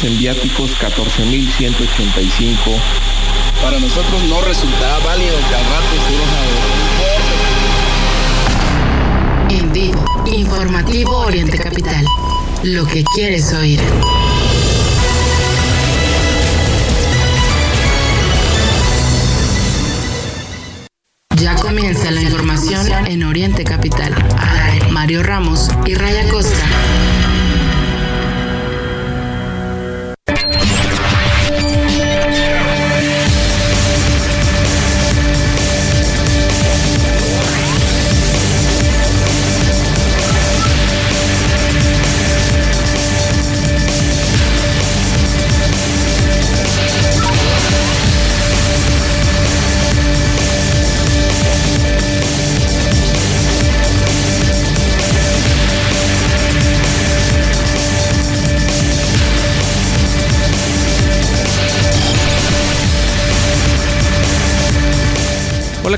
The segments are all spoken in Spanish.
gastos en viáticos 14.185. Para nosotros no resultaba válido que al rato En vivo, informativo Oriente Capital. Lo que quieres oír. Ya comienza la información en Oriente Capital. Mario Ramos y Raya Costa.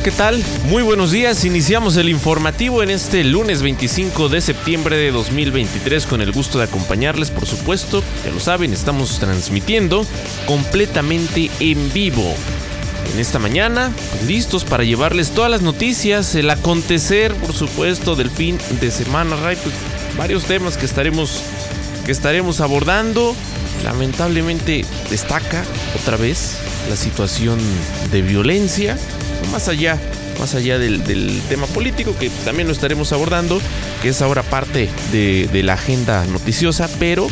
¿Qué tal? Muy buenos días. Iniciamos el informativo en este lunes 25 de septiembre de 2023 con el gusto de acompañarles, por supuesto. Ya lo saben, estamos transmitiendo completamente en vivo. En esta mañana, listos para llevarles todas las noticias, el acontecer, por supuesto, del fin de semana, Ray, pues varios temas que estaremos que estaremos abordando. Lamentablemente destaca otra vez la situación de violencia más allá, más allá del, tema político que también lo estaremos abordando, que es ahora parte de, la agenda noticiosa, pero,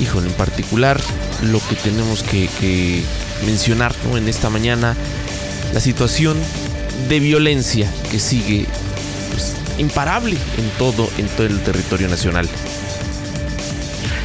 híjole, en particular lo que tenemos que, mencionar en esta mañana, la situación de violencia que sigue pues, imparable en todo, en todo el territorio nacional.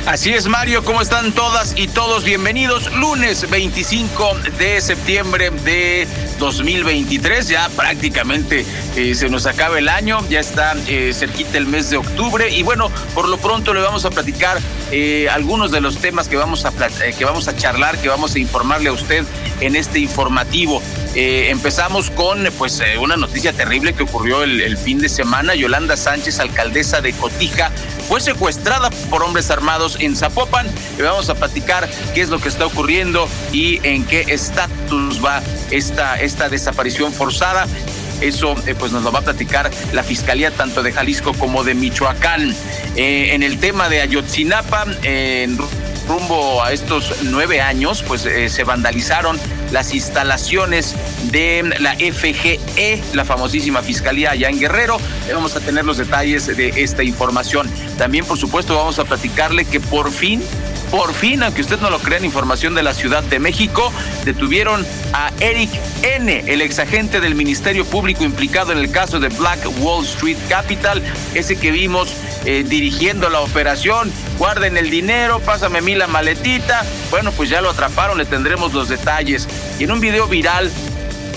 Así es, Mario, ¿cómo están todas y todos? Bienvenidos. Lunes 25 de septiembre de 2023. Ya prácticamente eh, se nos acaba el año, ya está eh, cerquita el mes de octubre. Y bueno, por lo pronto le vamos a platicar eh, algunos de los temas que vamos, a, que vamos a charlar, que vamos a informarle a usted en este informativo. empezamos con pues una noticia terrible que ocurrió el, el fin de semana. Yolanda Sánchez, alcaldesa de Cotija, fue secuestrada por hombres armados en Zapopan. Le vamos a platicar qué es lo que está ocurriendo y en qué estatus va esta, esta desaparición forzada. Eso eh, pues nos lo va a platicar la Fiscalía tanto de Jalisco como de Michoacán. Eh, en el tema de Ayotzinapa, en rumbo a estos nueve años, pues eh, se vandalizaron las instalaciones de la FGE, la famosísima Fiscalía allá en Guerrero. Vamos a tener los detalles de esta información. También, por supuesto, vamos a platicarle que por fin por fin, aunque usted no lo crea en información de la Ciudad de México, detuvieron a Eric N., el exagente del Ministerio Público implicado en el caso de Black Wall Street Capital, ese que vimos eh, dirigiendo la operación. Guarden el dinero, pásame a mí la maletita. Bueno, pues ya lo atraparon, le tendremos los detalles. Y en un video viral,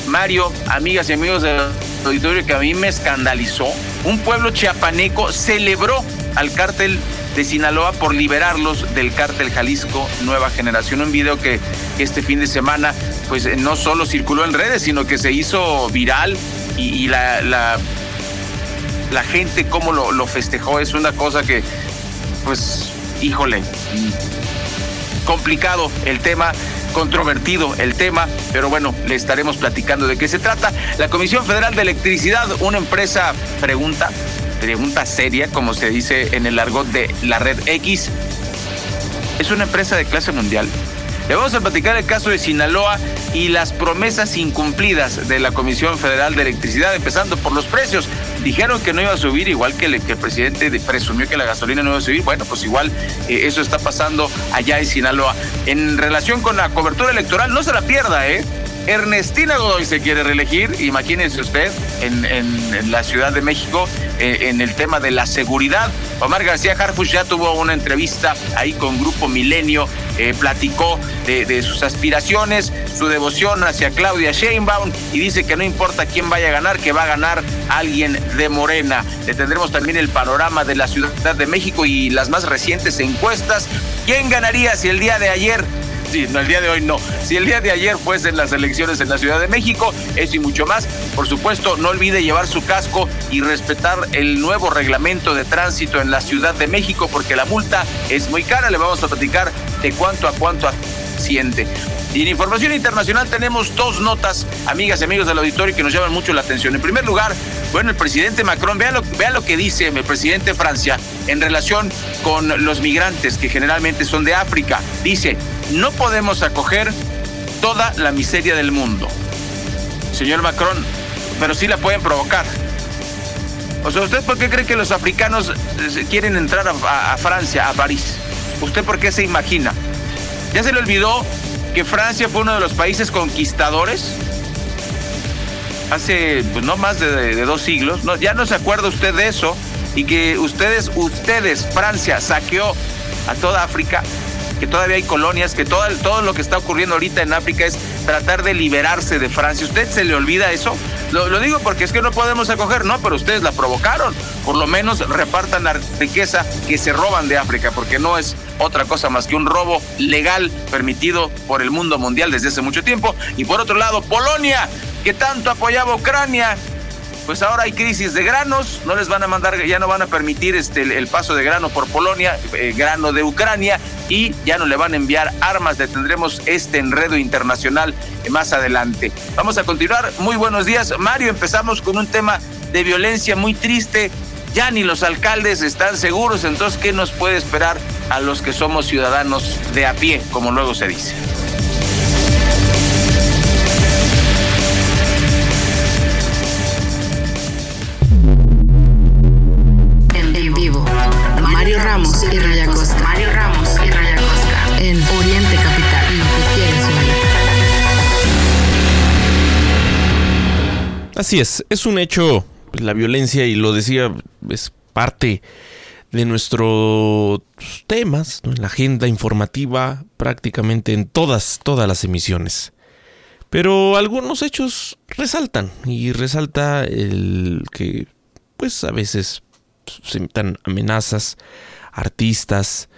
Mario, amigas y amigos del auditorio que a mí me escandalizó, un pueblo chiapaneco celebró al cártel de Sinaloa por liberarlos del cártel Jalisco Nueva Generación. Un video que este fin de semana pues no solo circuló en redes, sino que se hizo viral y, la, la, gente cómo lo festejó es una cosa que pues híjole, complicado el tema controvertido el tema, pero bueno, le estaremos platicando de qué se trata. La Comisión Federal de Electricidad, una empresa, pregunta, pregunta seria, como se dice en el argot de la red X, es una empresa de clase mundial. Le vamos a platicar el caso de Sinaloa y las promesas incumplidas de la Comisión Federal de Electricidad, empezando por los precios. Dijeron que no iba a subir, igual que, el presidente presumió que la gasolina no iba a subir. Bueno, pues igual eh, eso está pasando allá en Sinaloa. En relación con la cobertura electoral, no se la pierda, ¿eh? Ernestina Godoy se quiere reelegir, imagínense usted, en, la Ciudad de México, eh, en el tema de la seguridad. Omar García Harfush ya tuvo una entrevista ahí con Grupo Milenio, eh, platicó de, sus aspiraciones, su devoción hacia Claudia Sheinbaum y dice que no importa quién vaya a ganar, que va a ganar alguien de Morena. Le tendremos también el panorama de la Ciudad de México y las más recientes encuestas. ¿Quién ganaría si el día de ayer Sí, no, el día de hoy no. Si el día de ayer fuesen las elecciones en la Ciudad de México, eso y mucho más. Por supuesto, no olvide llevar su casco y respetar el nuevo reglamento de tránsito en la Ciudad de México, porque la multa es muy cara. Le vamos a platicar de cuánto a cuánto asciende. Y en información internacional tenemos dos notas, amigas y amigos del auditorio, que nos llaman mucho la atención. En primer lugar, bueno, el presidente Macron, vean lo, lo que dice el presidente de Francia en relación con los migrantes que generalmente son de África. Dice, no podemos acoger toda la miseria del mundo. Señor Macron, pero sí la pueden provocar. O sea, ¿usted por qué cree que los africanos eh, quieren entrar a, Francia, a París? ¿Usted por qué se imagina? ¿Ya se le olvidó que Francia fue uno de los países conquistadores hace pues, no más de, dos siglos. Ya no se acuerda usted de eso y que ustedes, ustedes, Francia saqueó a toda África, que todavía hay colonias, que todo, todo lo que está ocurriendo ahorita en África es tratar de liberarse de Francia. ¿Usted se le olvida eso? Lo, lo, digo porque es que no podemos acoger, no, pero ustedes la provocaron. Por lo menos repartan la riqueza que se roban de África, porque no es otra cosa más que un robo legal permitido por el mundo mundial desde hace mucho tiempo. Y por otro lado, Polonia, que tanto apoyaba a Ucrania, pues ahora hay crisis de granos, no les van a mandar, ya no van a permitir este, el paso de grano por Polonia, eh, grano de Ucrania, y ya no le van a enviar armas. Detendremos este enredo internacional más adelante. Vamos a continuar. Muy buenos días, Mario. Empezamos con un tema de violencia muy triste. Ya ni los alcaldes están seguros, entonces, ¿qué nos puede esperar a los que somos ciudadanos de a pie, como luego se dice. Así es, es un hecho, pues, la violencia, y lo decía, es parte de nuestros temas, en la agenda informativa, prácticamente en todas, todas las emisiones. Pero algunos hechos resaltan y resalta el que pues a veces se metan amenazas a artistas,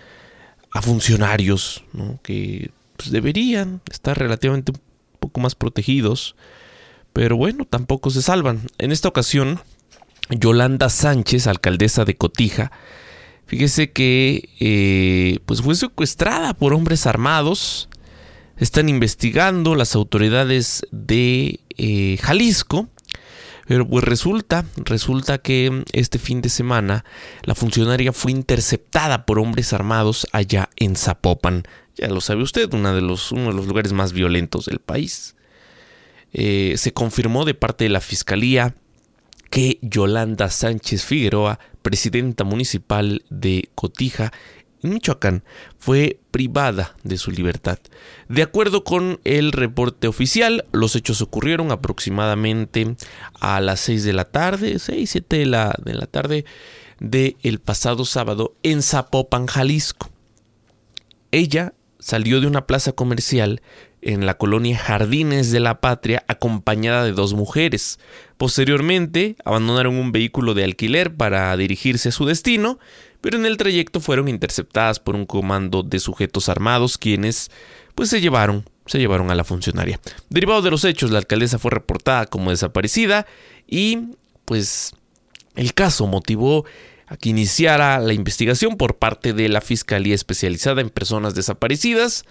a funcionarios, que pues, deberían estar relativamente un poco más protegidos, pero bueno, tampoco se salvan. En esta ocasión, Yolanda Sánchez, alcaldesa de Cotija, fíjese que eh, pues fue secuestrada por hombres armados. Están investigando las autoridades de eh, Jalisco. Pero pues resulta, resulta que este fin de semana la funcionaria fue interceptada por hombres armados allá en Zapopan. Ya lo sabe usted, uno de los, uno de los lugares más violentos del país. Eh, se confirmó de parte de la Fiscalía que Yolanda Sánchez Figueroa, presidenta municipal de Cotija, en Michoacán, fue privada de su libertad. De acuerdo con el reporte oficial, los hechos ocurrieron aproximadamente a las 6 de la tarde, 6, 7 de la, de la tarde del pasado sábado en Zapopan, Jalisco. Ella salió de una plaza comercial en la colonia Jardines de la Patria acompañada de dos mujeres. Posteriormente abandonaron un vehículo de alquiler para dirigirse a su destino, pero en el trayecto fueron interceptadas por un comando de sujetos armados quienes pues se llevaron se llevaron a la funcionaria. Derivado de los hechos, la alcaldesa fue reportada como desaparecida y pues el caso motivó a que iniciara la investigación por parte de la Fiscalía Especializada en Personas Desaparecidas,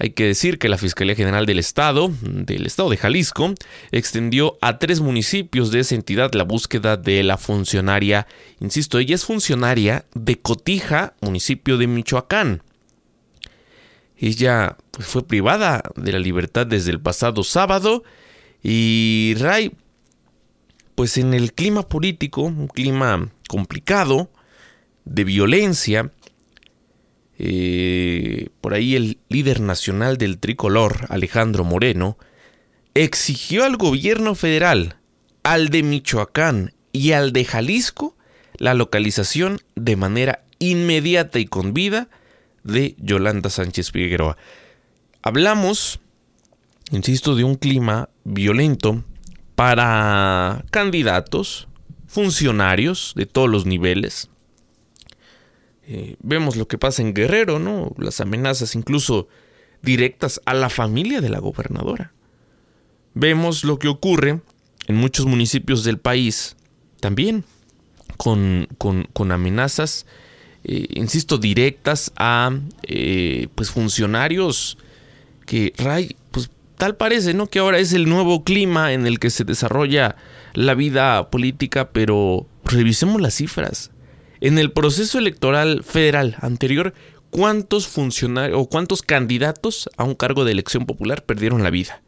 hay que decir que la Fiscalía General del Estado, del Estado de Jalisco, extendió a tres municipios de esa entidad la búsqueda de la funcionaria. Insisto, ella es funcionaria de Cotija, municipio de Michoacán. Ella pues, fue privada de la libertad desde el pasado sábado y Ray, pues en el clima político, un clima complicado, de violencia, eh, por ahí el líder nacional del tricolor, Alejandro Moreno, exigió al gobierno federal, al de Michoacán y al de Jalisco la localización de manera inmediata y con vida de Yolanda Sánchez Figueroa. Hablamos, insisto, de un clima violento para candidatos, funcionarios de todos los niveles, eh, vemos lo que pasa en Guerrero, ¿no? Las amenazas incluso directas a la familia de la gobernadora. Vemos lo que ocurre en muchos municipios del país también con, con, amenazas eh, insisto, directas a eh, pues funcionarios que, Ray, pues tal parece, ¿no? Que ahora es el nuevo clima en el que se desarrolla la vida política, pero revisemos las cifras. En el proceso electoral federal anterior, ¿cuántos funcionarios o cuántos candidatos a un cargo de elección popular perdieron la vida?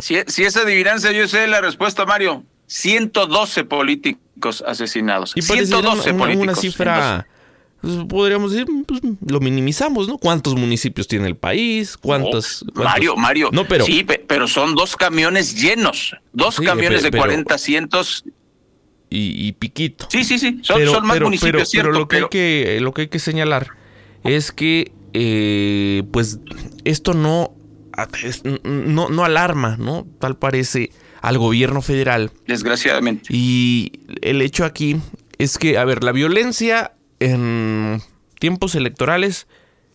Si, si esa adivinanza yo sé la respuesta, Mario. 112 políticos asesinados. Y 112 una, políticos. Una cifra, pues, podríamos decir, pues, lo minimizamos, ¿no? ¿Cuántos municipios tiene el país? ¿Cuántos? Mario, Mario. No, pero, sí, pero son dos camiones llenos. Dos camiones de 40 cientos. Y, piquito. Sí, sí, sí. Son, más municipios, pero, lo, que hay que, lo que hay que señalar es que, eh, pues, esto no, no, no alarma, ¿no? Tal parece al gobierno federal. Desgraciadamente. Y el hecho aquí es que, a ver, la violencia en tiempos electorales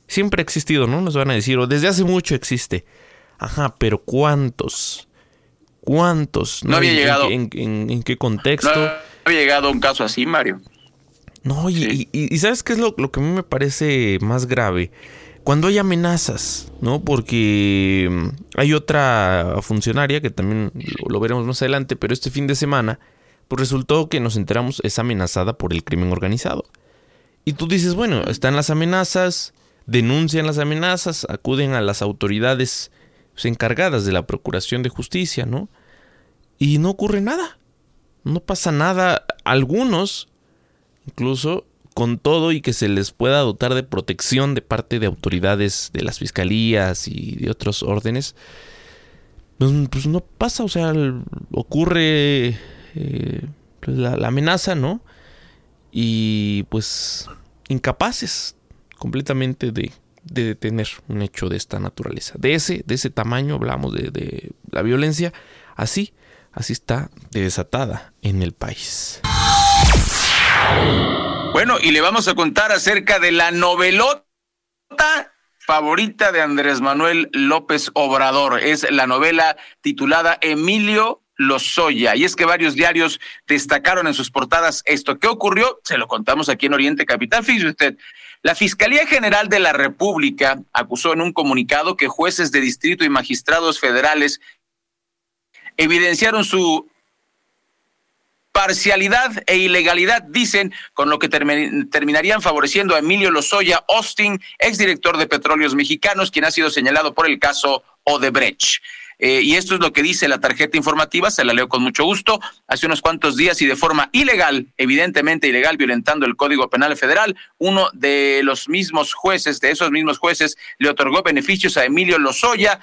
siempre ha existido, ¿no? Nos van a decir, o desde hace mucho existe. Ajá, pero ¿cuántos? ¿Cuántos? No, había llegado. En, qué contexto? No había llegado un caso así, Mario. No, y, y, ¿sabes qué es lo, lo, que a mí me parece más grave? Cuando hay amenazas, ¿no? Porque mm, hay otra funcionaria que también lo, veremos más adelante, pero este fin de semana, pues resultó que nos enteramos es amenazada por el crimen organizado. Y tú dices, bueno, están las amenazas, denuncian las amenazas, acuden a las autoridades pues, encargadas de la Procuración de Justicia, ¿no? Y no ocurre nada. No pasa nada. Algunos, incluso, con todo y que se les pueda dotar de protección de parte de autoridades de las fiscalías y de otros órdenes, pues, pues no pasa, o sea, ocurre eh, pues, la, amenaza, ¿no? Y pues incapaces completamente de, de, detener un hecho de esta naturaleza. De ese, de ese tamaño hablamos de, de la violencia, así, así está desatada en el país. Bueno, y le vamos a contar acerca de la novelota favorita de Andrés Manuel López Obrador. Es la novela titulada Emilio Lozoya. Y es que varios diarios destacaron en sus portadas esto. ¿Qué ocurrió? Se lo contamos aquí en Oriente Capital. Fíjese usted. La Fiscalía General de la República acusó en un comunicado que jueces de distrito y magistrados federales evidenciaron su parcialidad e ilegalidad, dicen, con lo que terminarían favoreciendo a Emilio Lozoya Austin, exdirector de Petróleos Mexicanos, quien ha sido señalado por el caso Odebrecht. Eh, y esto es lo que dice la tarjeta informativa, se la leo con mucho gusto. Hace unos cuantos días y de forma ilegal, evidentemente ilegal, violentando el Código Penal Federal, uno de los mismos jueces, de esos mismos jueces, le otorgó beneficios a Emilio Lozoya,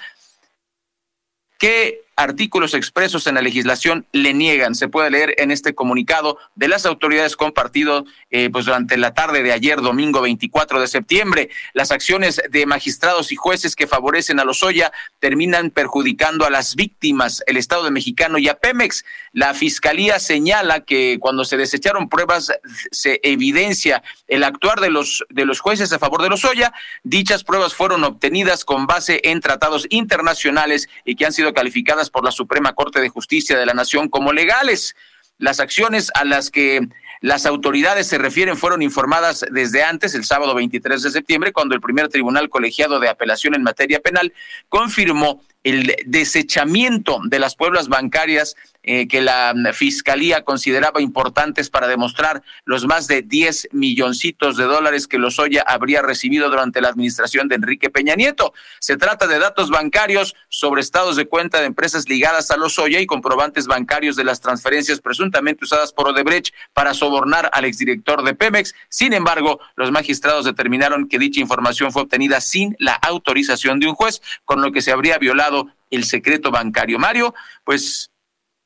que artículos expresos en la legislación le niegan. Se puede leer en este comunicado de las autoridades compartido eh, pues durante la tarde de ayer, domingo 24 de septiembre. Las acciones de magistrados y jueces que favorecen a los Oya terminan perjudicando a las víctimas, el Estado de Mexicano y a Pemex. La Fiscalía señala que cuando se desecharon pruebas se evidencia el actuar de los, de los jueces a favor de los Oya. Dichas pruebas fueron obtenidas con base en tratados internacionales y que han sido calificadas por la Suprema Corte de Justicia de la Nación como legales. Las acciones a las que las autoridades se refieren fueron informadas desde antes, el sábado 23 de septiembre, cuando el primer tribunal colegiado de apelación en materia penal confirmó el desechamiento de las pueblas bancarias eh, que la fiscalía consideraba importantes para demostrar los más de 10 milloncitos de dólares que Lozoya habría recibido durante la administración de Enrique Peña Nieto. Se trata de datos bancarios sobre estados de cuenta de empresas ligadas a Lozoya y comprobantes bancarios de las transferencias presuntamente usadas por Odebrecht para sobornar al exdirector de Pemex. Sin embargo, los magistrados determinaron que dicha información fue obtenida sin la autorización de un juez, con lo que se habría violado el secreto bancario. Mario, pues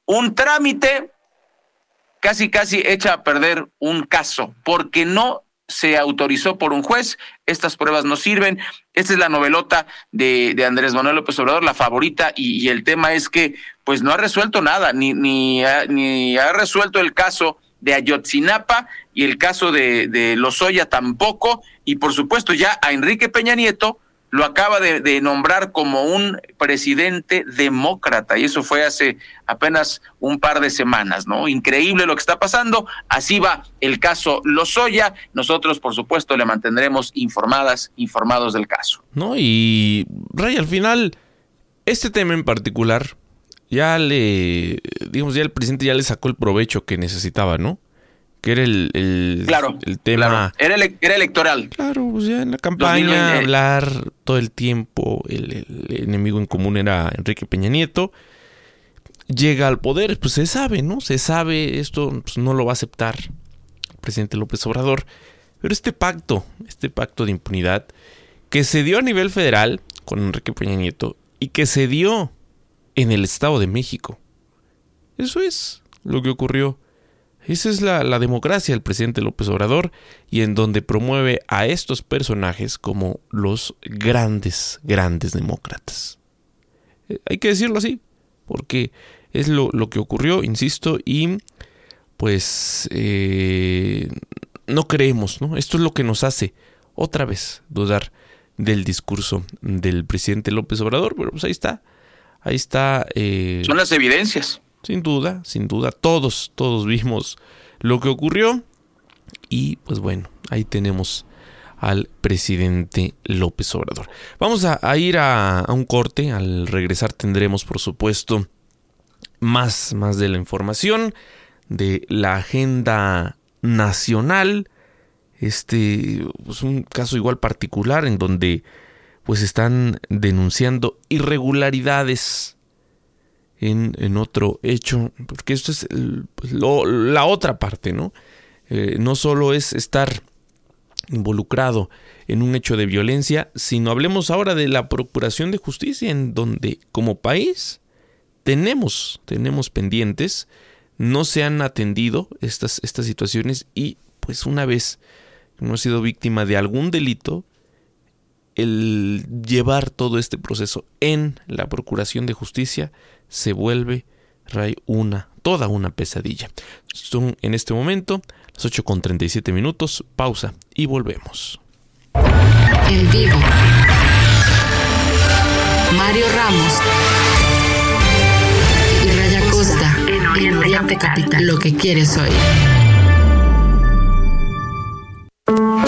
un trámite casi, casi echa a perder un caso, porque no se autorizó por un juez, estas pruebas no sirven. Esta es la novelota de, de Andrés Manuel López Obrador, la favorita, y, el tema es que pues no ha resuelto nada, ni, ni, ha, resuelto el caso de Ayotzinapa y el caso de, de Lozoya tampoco, y por supuesto ya a Enrique Peña Nieto lo acaba de, nombrar como un presidente demócrata y eso fue hace apenas un par de semanas, ¿no? Increíble lo que está pasando. Así va el caso Lozoya. Nosotros, por supuesto, le mantendremos informadas, informados del caso. No, y Ray, al final, este tema en particular, ya le, digamos, ya el presidente ya le sacó el provecho que necesitaba, ¿no? Que era el, el, claro, el tema. Era, era, electoral. Claro, pues ya en la campaña, hablar todo el tiempo. El, el, enemigo en común era Enrique Peña Nieto. Llega al poder, pues se sabe, ¿no? Se sabe, esto pues, no lo va a aceptar el presidente López Obrador. Pero este pacto, este pacto de impunidad, que se dio a nivel federal con Enrique Peña Nieto y que se dio en el Estado de México. Eso es lo que ocurrió. Esa es la, democracia del presidente López Obrador y en donde promueve a estos personajes como los grandes, grandes demócratas. Eh, hay que decirlo así, porque es lo, lo que ocurrió, insisto, y pues eh, no creemos, ¿no? Esto es lo que nos hace otra vez dudar del discurso del presidente López Obrador, pero pues ahí está, ahí está. Eh, Son las evidencias. Sin duda, sin duda, todos, todos vimos lo que ocurrió. Y pues bueno, ahí tenemos al presidente López Obrador. Vamos a, ir a, a, un corte, al regresar tendremos por supuesto más, más de la información de la agenda nacional, este es pues un caso igual particular en donde pues están denunciando irregularidades en, otro hecho, porque esto es pues, lo, la otra parte, ¿no? Eh, no solo es estar involucrado en un hecho de violencia, sino hablemos ahora de la procuración de justicia, en donde como país tenemos, tenemos pendientes, no se han atendido estas, estas situaciones y pues una vez uno ha sido víctima de algún delito, el llevar todo este proceso en la procuración de justicia se vuelve Ray una, toda una pesadilla. Son en este momento las 8 con 37 minutos, pausa y volvemos. En vivo. Mario Ramos y Raya Costa en Oriente Capital. Lo que quieres oír.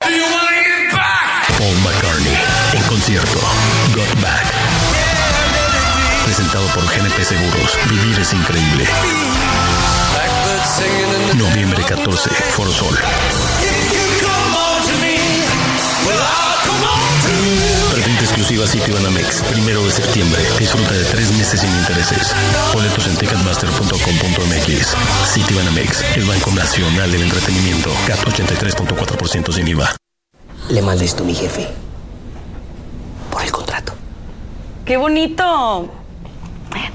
Paul McCartney en concierto. Got Back. Presentado por GNP Seguros. Vivir es increíble. Noviembre 14, Foro Sol. Presente exclusiva Citibanamex, primero de septiembre. Disfruta de tres meses sin intereses. Boletos en ticketmaster.com.mx. Citibanamex, el Banco Nacional del Entretenimiento. CAT 83.4% sin IVA. Le manda esto a mi jefe. Por el contrato. ¡Qué bonito!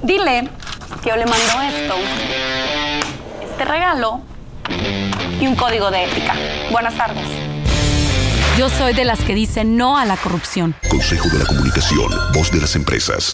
Dile que yo le mando esto, este regalo y un código de ética. Buenas tardes. Yo soy de las que dicen no a la corrupción. Consejo de la Comunicación, voz de las empresas.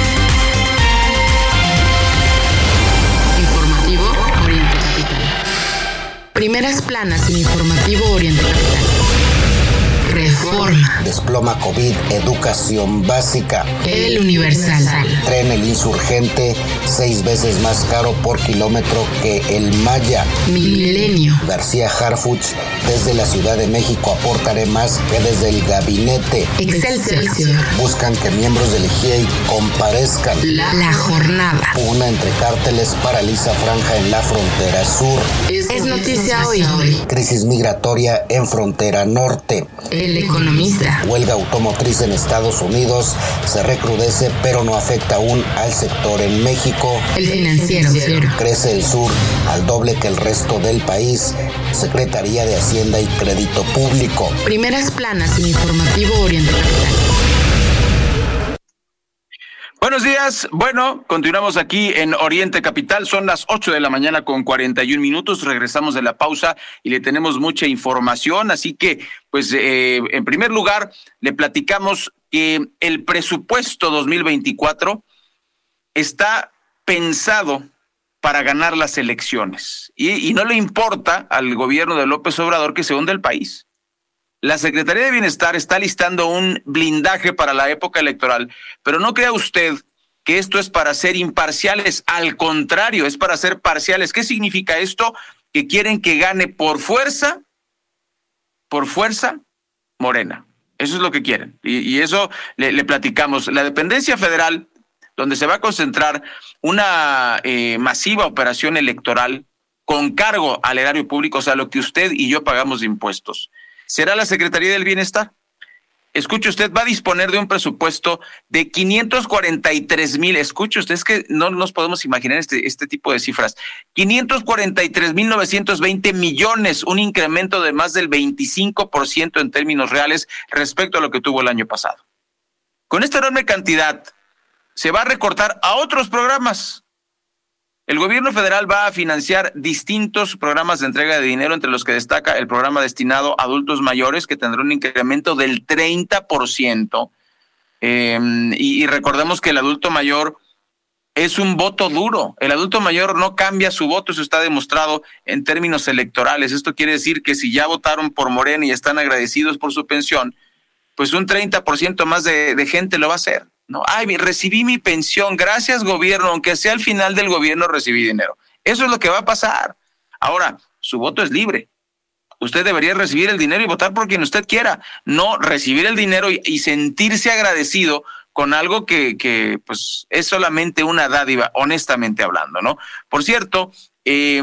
Primeras planas en Informativo Oriente Capital. Reforma. Desploma COVID, educación básica. El Universal. Tren El Insurgente, seis veces más caro por kilómetro que el Maya. Milenio. García Harfuch, desde la Ciudad de México aportaré más que desde el gabinete. Excelsior. Buscan que miembros del GIEI comparezcan. La, la jornada. Una entre cárteles paraliza franja en la frontera sur. Es, es noticia hoy. Crisis migratoria en frontera norte. El economista. Huelga automotriz en Estados Unidos se recrudece, pero no afecta aún al sector en México. El financiero. Crece el sur al doble que el resto del país. Secretaría de Hacienda y Crédito Público. Primeras planas en Informativo Oriente Capital. Buenos días. Bueno, continuamos aquí en Oriente Capital. Son las 8 de la mañana con 41 minutos. Regresamos de la pausa y le tenemos mucha información. Así que, pues, eh, en primer lugar, le platicamos que el presupuesto 2024 está pensado para ganar las elecciones. Y, y no le importa al gobierno de López Obrador que se hunda el país. La Secretaría de Bienestar está listando un blindaje para la época electoral, pero no crea usted que esto es para ser imparciales, al contrario, es para ser parciales. ¿Qué significa esto? Que quieren que gane por fuerza, por fuerza, Morena. Eso es lo que quieren. Y, eso le, le, platicamos. La dependencia federal, donde se va a concentrar una eh, masiva operación electoral con cargo al erario público, o sea, lo que usted y yo pagamos de impuestos será la Secretaría del Bienestar. Escuche usted, va a disponer de un presupuesto de 543 mil. Escuche usted, es que no nos podemos imaginar este, este tipo de cifras. 543 mil 920 millones, un incremento de más del 25% en términos reales respecto a lo que tuvo el año pasado. Con esta enorme cantidad, se va a recortar a otros programas. El gobierno federal va a financiar distintos programas de entrega de dinero, entre los que destaca el programa destinado a adultos mayores, que tendrá un incremento del 30%. Eh, y, y recordemos que el adulto mayor es un voto duro. El adulto mayor no cambia su voto, eso está demostrado en términos electorales. Esto quiere decir que si ya votaron por Morena y están agradecidos por su pensión, pues un 30% más de, de gente lo va a hacer. Ay, recibí mi pensión, gracias gobierno, aunque sea al final del gobierno recibí dinero. Eso es lo que va a pasar. Ahora, su voto es libre. Usted debería recibir el dinero y votar por quien usted quiera, no recibir el dinero y, sentirse agradecido con algo que, que, pues es solamente una dádiva, honestamente hablando, ¿no? Por cierto, eh,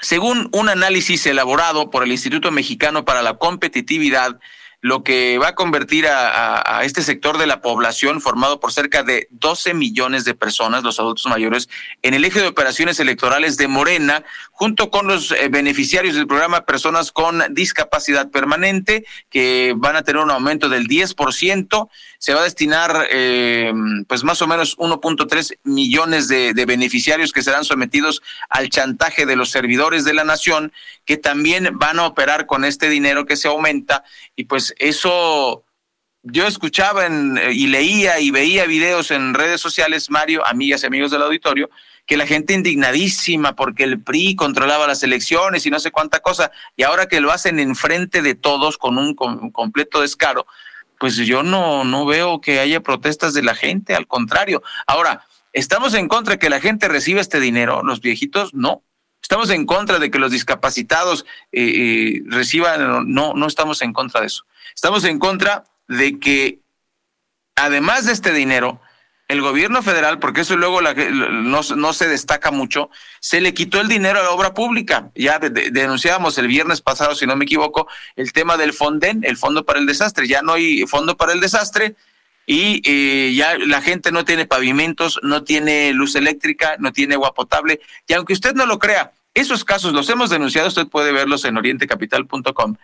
según un análisis elaborado por el Instituto Mexicano para la Competitividad, lo que va a convertir a, este sector de la población formado por cerca de 12 millones de personas, los adultos mayores, en el eje de operaciones electorales de Morena, junto con los eh, beneficiarios del programa Personas con Discapacidad Permanente, que van a tener un aumento del 10%. Se va a destinar eh, pues más o menos 1.3 millones de beneficiarios que serán sometidos al chantaje de los servidores de la nación, que también van a operar con este dinero que se aumenta y pues eso yo escuchaba en, y leía y veía videos en redes sociales, Mario, amigas y amigos del auditorio, que la gente indignadísima porque el PRI controlaba las elecciones y no sé cuánta cosa, y ahora que lo hacen enfrente de todos con un, con un completo descaro, pues yo no, no veo que haya protestas de la gente, al contrario. Ahora, ¿estamos en contra de que la gente reciba este dinero? Los viejitos, no. Estamos en contra de que los discapacitados eh, eh, reciban, no, no estamos en contra de eso. Estamos en contra de que, además de este dinero, el gobierno federal, porque eso luego la, no, no, se destaca mucho, se le quitó el dinero a la obra pública. Ya de, de, denunciábamos el viernes pasado, si no me equivoco, el tema del Fonden, el Fondo para el Desastre. Ya no hay Fondo para el Desastre y eh, ya la gente no tiene pavimentos, no tiene luz eléctrica, no tiene agua potable. Y aunque usted no lo crea, Esos casos los hemos denunciado, usted puede verlos en orientecapital.com.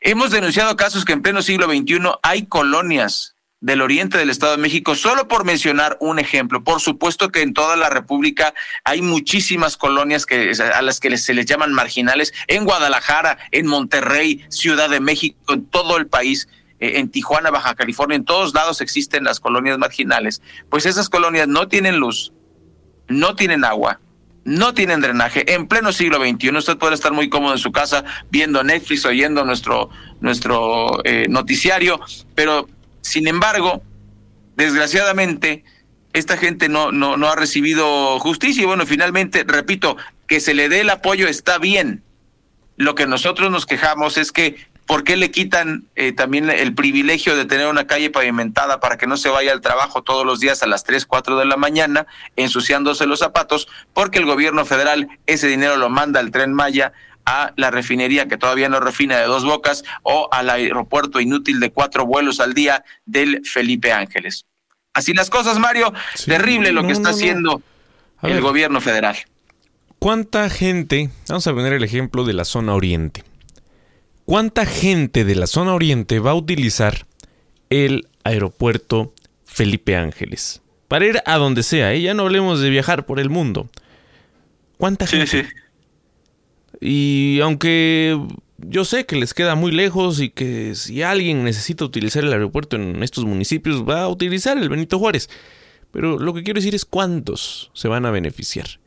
Hemos denunciado casos que en pleno siglo XXI hay colonias del oriente del Estado de México, solo por mencionar un ejemplo. Por supuesto que en toda la República hay muchísimas colonias que, a las que se les llaman marginales, en Guadalajara, en Monterrey, Ciudad de México, en todo el país, en Tijuana, Baja California, en todos lados existen las colonias marginales. Pues esas colonias no tienen luz, no tienen agua, no tienen drenaje. En pleno siglo XXI, usted puede estar muy cómodo en su casa viendo Netflix, oyendo nuestro, nuestro eh, noticiario, pero sin embargo, desgraciadamente, esta gente no, no, no ha recibido justicia y bueno, finalmente, repito, que se le dé el apoyo está bien. Lo que nosotros nos quejamos es que ¿Por qué le quitan eh, también el privilegio de tener una calle pavimentada para que no se vaya al trabajo todos los días a las 3, 4 de la mañana, ensuciándose los zapatos? Porque el gobierno federal ese dinero lo manda al tren Maya a la refinería que todavía no refina de dos bocas o al aeropuerto inútil de cuatro vuelos al día del Felipe Ángeles. Así las cosas, Mario. Terrible lo que está haciendo el gobierno federal. ¿Cuánta gente, vamos a poner el ejemplo de la zona oriente, cuánta gente de la zona oriente va a utilizar el aeropuerto Felipe Ángeles? Para ir a donde sea, ¿eh? ya no hablemos de viajar por el mundo. ¿Cuánta gente? Sí. Y aunque yo sé que les queda muy lejos y que si alguien necesita utilizar el aeropuerto en estos municipios va a utilizar el Benito Juárez. Pero lo que quiero decir es cuántos se van a beneficiar.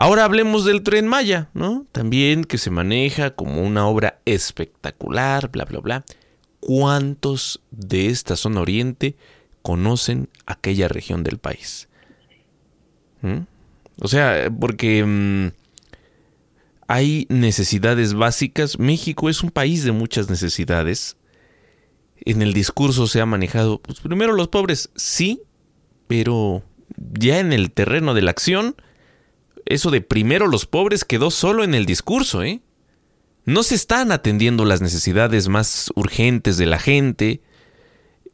Ahora hablemos del tren Maya, ¿no? También que se maneja como una obra espectacular, bla, bla, bla. ¿Cuántos de esta zona oriente conocen aquella región del país? ¿Mm? O sea, porque... Mm, hay necesidades básicas. México es un país de muchas necesidades. En el discurso se ha manejado, pues primero los pobres, sí, pero ya en el terreno de la acción, eso de primero los pobres quedó solo en el discurso, ¿eh? No se están atendiendo las necesidades más urgentes de la gente.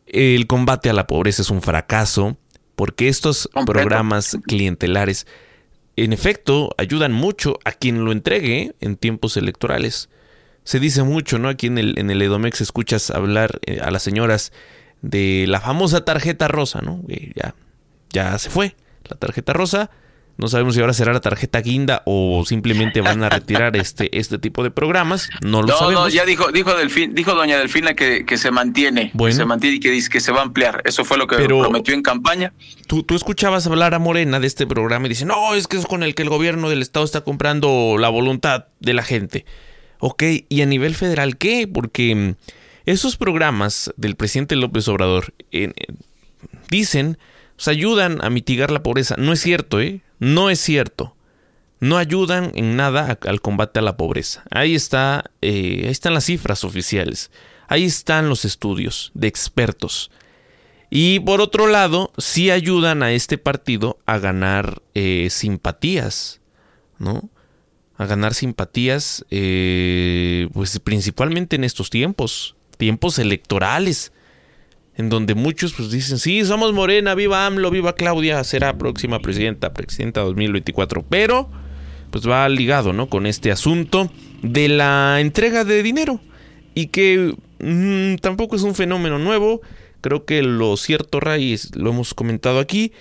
El combate a la pobreza es un fracaso porque estos programas clientelares en efecto, ayudan mucho a quien lo entregue en tiempos electorales. Se dice mucho, ¿no? Aquí en el, en el Edomex escuchas hablar eh, a las señoras de la famosa tarjeta rosa, ¿no? ya, ya se fue la tarjeta rosa no sabemos si ahora será la tarjeta guinda o simplemente van a retirar este, este tipo de programas. No lo sabemos. No, ya dijo, dijo Delfín, dijo doña Delfina que, que se mantiene. Bueno. Se mantiene y que dice que se va a ampliar. Eso fue lo que prometió en campaña. Tú, tú escuchabas hablar a Morena de este programa y dice, no, es que es con el que el gobierno del estado está comprando la voluntad de la gente. Ok, y a nivel federal, ¿qué? Porque mm, esos programas del presidente López Obrador dicen, ayudan a mitigar la pobreza. No es cierto, ¿eh? No es cierto. No ayudan en nada al combate a la pobreza. Ahí, está, eh, ahí están las cifras oficiales. Ahí están los estudios de expertos. Y por otro lado, sí ayudan a este partido a ganar eh, simpatías, ¿no? A ganar simpatías, eh, pues principalmente en estos tiempos, tiempos electorales en donde muchos pues dicen, sí, somos Morena, viva AMLO, viva Claudia, será próxima presidenta, presidenta 2024, pero pues va ligado, ¿no? Con este asunto de la entrega de dinero y que mm, tampoco es un fenómeno nuevo, creo que lo cierto, Ray, lo hemos comentado aquí,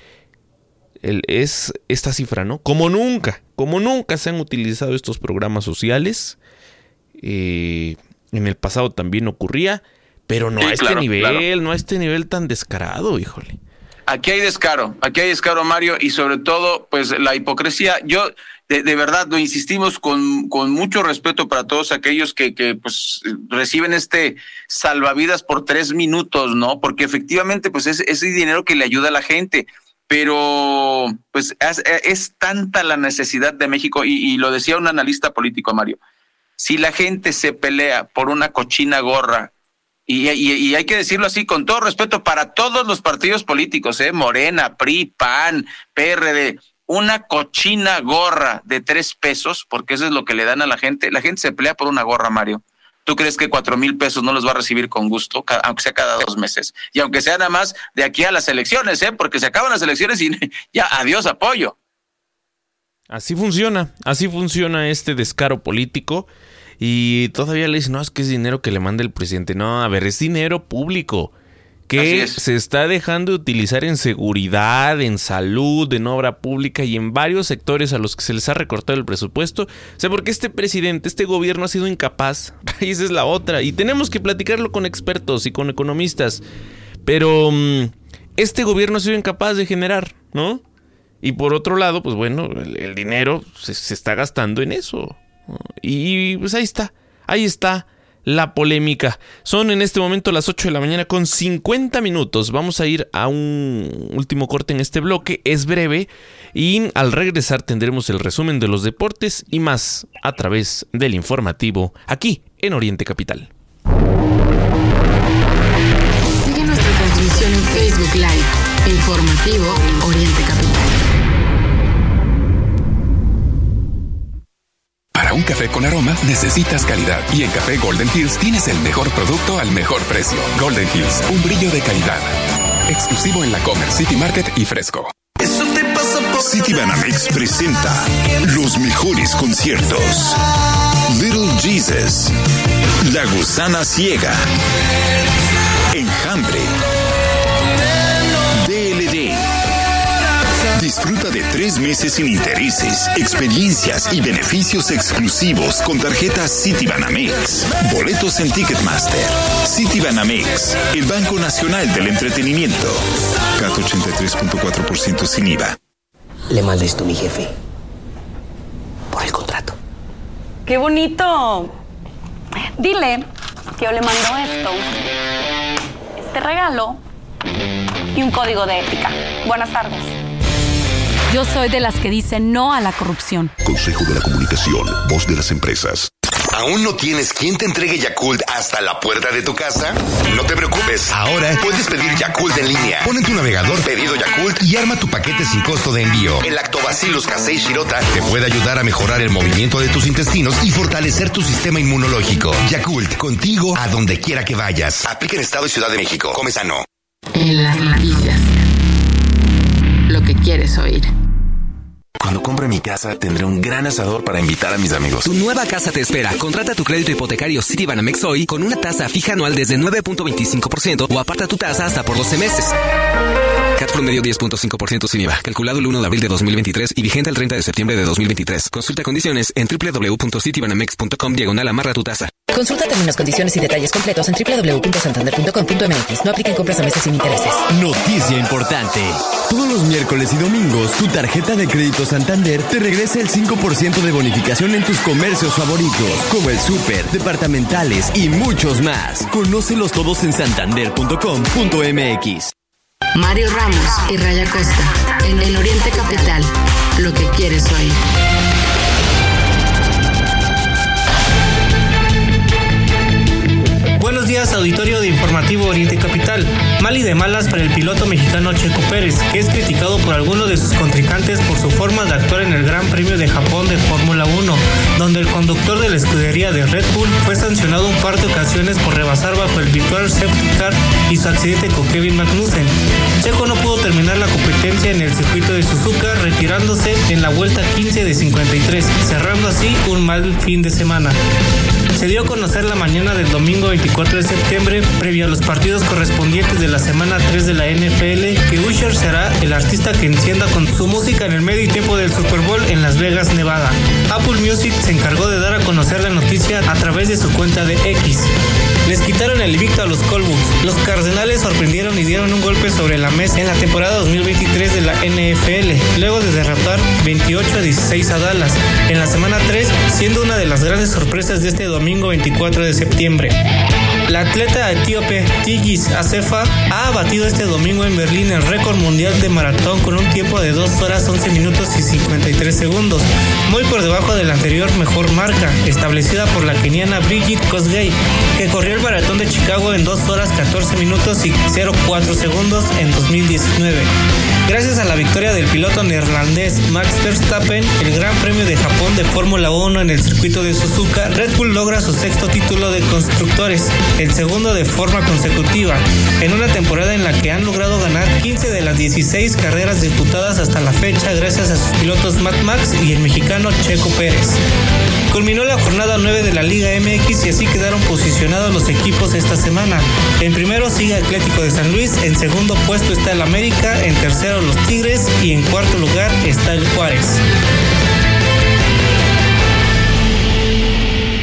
es esta cifra, ¿no? Como nunca, como nunca se han utilizado estos programas sociales, eh, en el pasado también ocurría, pero no a este nivel, no a este nivel tan descarado, híjole. Aquí hay descaro, aquí hay descaro, Mario, y sobre todo, pues la hipocresía. Yo, de, verdad, lo insistimos con, con, mucho respeto para todos aquellos que, que, pues, reciben este salvavidas por tres minutos, ¿no? Porque efectivamente, pues, es ese dinero que le ayuda a la gente. Pero, pues, es, tanta la necesidad de México, y, y lo decía un analista político, Mario. Si la gente se pelea por una cochina gorra y, hay que decirlo así, con todo respeto para todos los partidos políticos, ¿eh? Morena, PRI, PAN, PRD, una cochina gorra de tres pesos, porque eso es lo que le dan a la gente. La gente se pelea por una gorra, Mario. ¿Tú crees que cuatro mil pesos no los va a recibir con gusto, aunque sea cada dos meses? Y aunque sea nada más de aquí a las elecciones, ¿eh? Porque se acaban las elecciones y ya adiós apoyo. Así funciona, así funciona este descaro político. Y todavía le dicen, no, es que es dinero que le manda el presidente. No, a ver, es dinero público que se está dejando de utilizar en seguridad, en salud, en obra pública y en varios sectores a los que se les ha recortado el presupuesto. O sea, porque este presidente, este gobierno ha sido incapaz. Y esa es la otra. Y tenemos que platicarlo con expertos y con economistas. Pero mm, este gobierno ha sido incapaz de generar, ¿no? Y por otro lado, pues bueno, el, dinero se, se, está gastando en eso. Y pues ahí está, ahí está la polémica. Son en este momento las 8 de la mañana con 50 minutos. Vamos a ir a un último corte en este bloque. Es breve y al regresar tendremos el resumen de los deportes y más a través del informativo aquí en Oriente Capital. Sigue nuestra transmisión en Facebook Live. Informativo Oriente Capital. Para un café con aroma necesitas calidad y en Café Golden Hills tienes el mejor producto al mejor precio. Golden Hills, un brillo de calidad. Exclusivo en la Comer City Market y Fresco. City Banamex presenta los mejores conciertos. Little Jesus, La Gusana Ciega, Enjambre, Disfruta de tres meses sin intereses, experiencias y beneficios exclusivos con tarjetas Citibanamex. Boletos en Ticketmaster. Citibanamex, el Banco Nacional del Entretenimiento. CAT 83.4% sin IVA. Le manda esto a mi jefe. Por el contrato. ¡Qué bonito! Dile que yo le mando esto, este regalo y un código de ética. Buenas tardes. Yo soy de las que dicen no a la corrupción. Consejo de la Comunicación, voz de las empresas. ¿Aún no tienes quien te entregue Yakult hasta la puerta de tu casa? No te preocupes. Ahora puedes pedir Yakult en línea. Pon en tu navegador pedido Yakult y arma tu paquete sin costo de envío. El Lactobacillus casei shirota te puede ayudar a mejorar el movimiento de tus intestinos y fortalecer tu sistema inmunológico. Yakult, contigo a donde quiera que vayas. Aplica en Estado y Ciudad de México. Come sano. En las noticias. Lo que quieres oír. Cuando compre mi casa, tendré un gran asador para invitar a mis amigos. Tu nueva casa te espera. Contrata tu crédito hipotecario Citibanamex hoy con una tasa fija anual desde 9.25% o aparta tu tasa hasta por 12 meses. CAT promedio 10.5% sin IVA. Calculado el 1 de abril de 2023 y vigente el 30 de septiembre de 2023. Consulta condiciones en www.citibanamex.com diagonal amarra tu tasa. Consulta términos, condiciones y detalles completos en www.santander.com.mx. No apliquen compras a meses sin intereses. Noticia importante. Todos los miércoles y domingos, tu tarjeta de crédito Santander te regresa el 5% de bonificación en tus comercios favoritos, como el súper, departamentales y muchos más. Conócelos todos en santander.com.mx. Mario Ramos y Raya Costa, en el Oriente Capital, lo que quieres oír. Días, auditorio de Informativo Oriente Capital. Mal y de malas para el piloto mexicano Checo Pérez, que es criticado por algunos de sus contrincantes por su forma de actuar en el Gran Premio de Japón de Fórmula 1, donde el conductor de la escudería de Red Bull fue sancionado un par de ocasiones por rebasar bajo el virtual safety car y su accidente con Kevin Magnussen. Checo no pudo terminar la competencia en el circuito de Suzuka, retirándose en la vuelta 15 de 53, cerrando así un mal fin de semana. Se dio a conocer la mañana del domingo 24 de septiembre, previo a los partidos correspondientes de la semana 3 de la NFL, que Usher será el artista que encienda con su música en el medio tiempo del Super Bowl en Las Vegas, Nevada. Apple Music se encargó de dar a conocer la noticia a través de su cuenta de X. Les quitaron el invicto a los Colbooks. Los Cardenales sorprendieron y dieron un golpe sobre la mesa en la temporada 2023 de la NFL, luego de derrotar 28 a 16 a Dallas en la semana 3, siendo una de las grandes sorpresas de este domingo 24 de septiembre. La atleta etíope Tigis Acefa ha batido este domingo en Berlín el récord mundial de maratón con un tiempo de 2 horas 11 minutos y 53 segundos, muy por debajo de la anterior mejor marca, establecida por la keniana Brigitte Kosgei, que corrió el maratón de Chicago en 2 horas 14 minutos y 04 segundos en 2019. Gracias a la victoria del piloto neerlandés Max Verstappen, el Gran Premio de Japón de Fórmula 1 en el circuito de Suzuka, Red Bull logra su sexto título de constructores. El segundo de forma consecutiva, en una temporada en la que han logrado ganar 15 de las 16 carreras disputadas hasta la fecha gracias a sus pilotos Matt Max y el mexicano Checo Pérez. Culminó la jornada 9 de la Liga MX y así quedaron posicionados los equipos esta semana. En primero sigue Atlético de San Luis, en segundo puesto está el América, en tercero los Tigres y en cuarto lugar está el Juárez.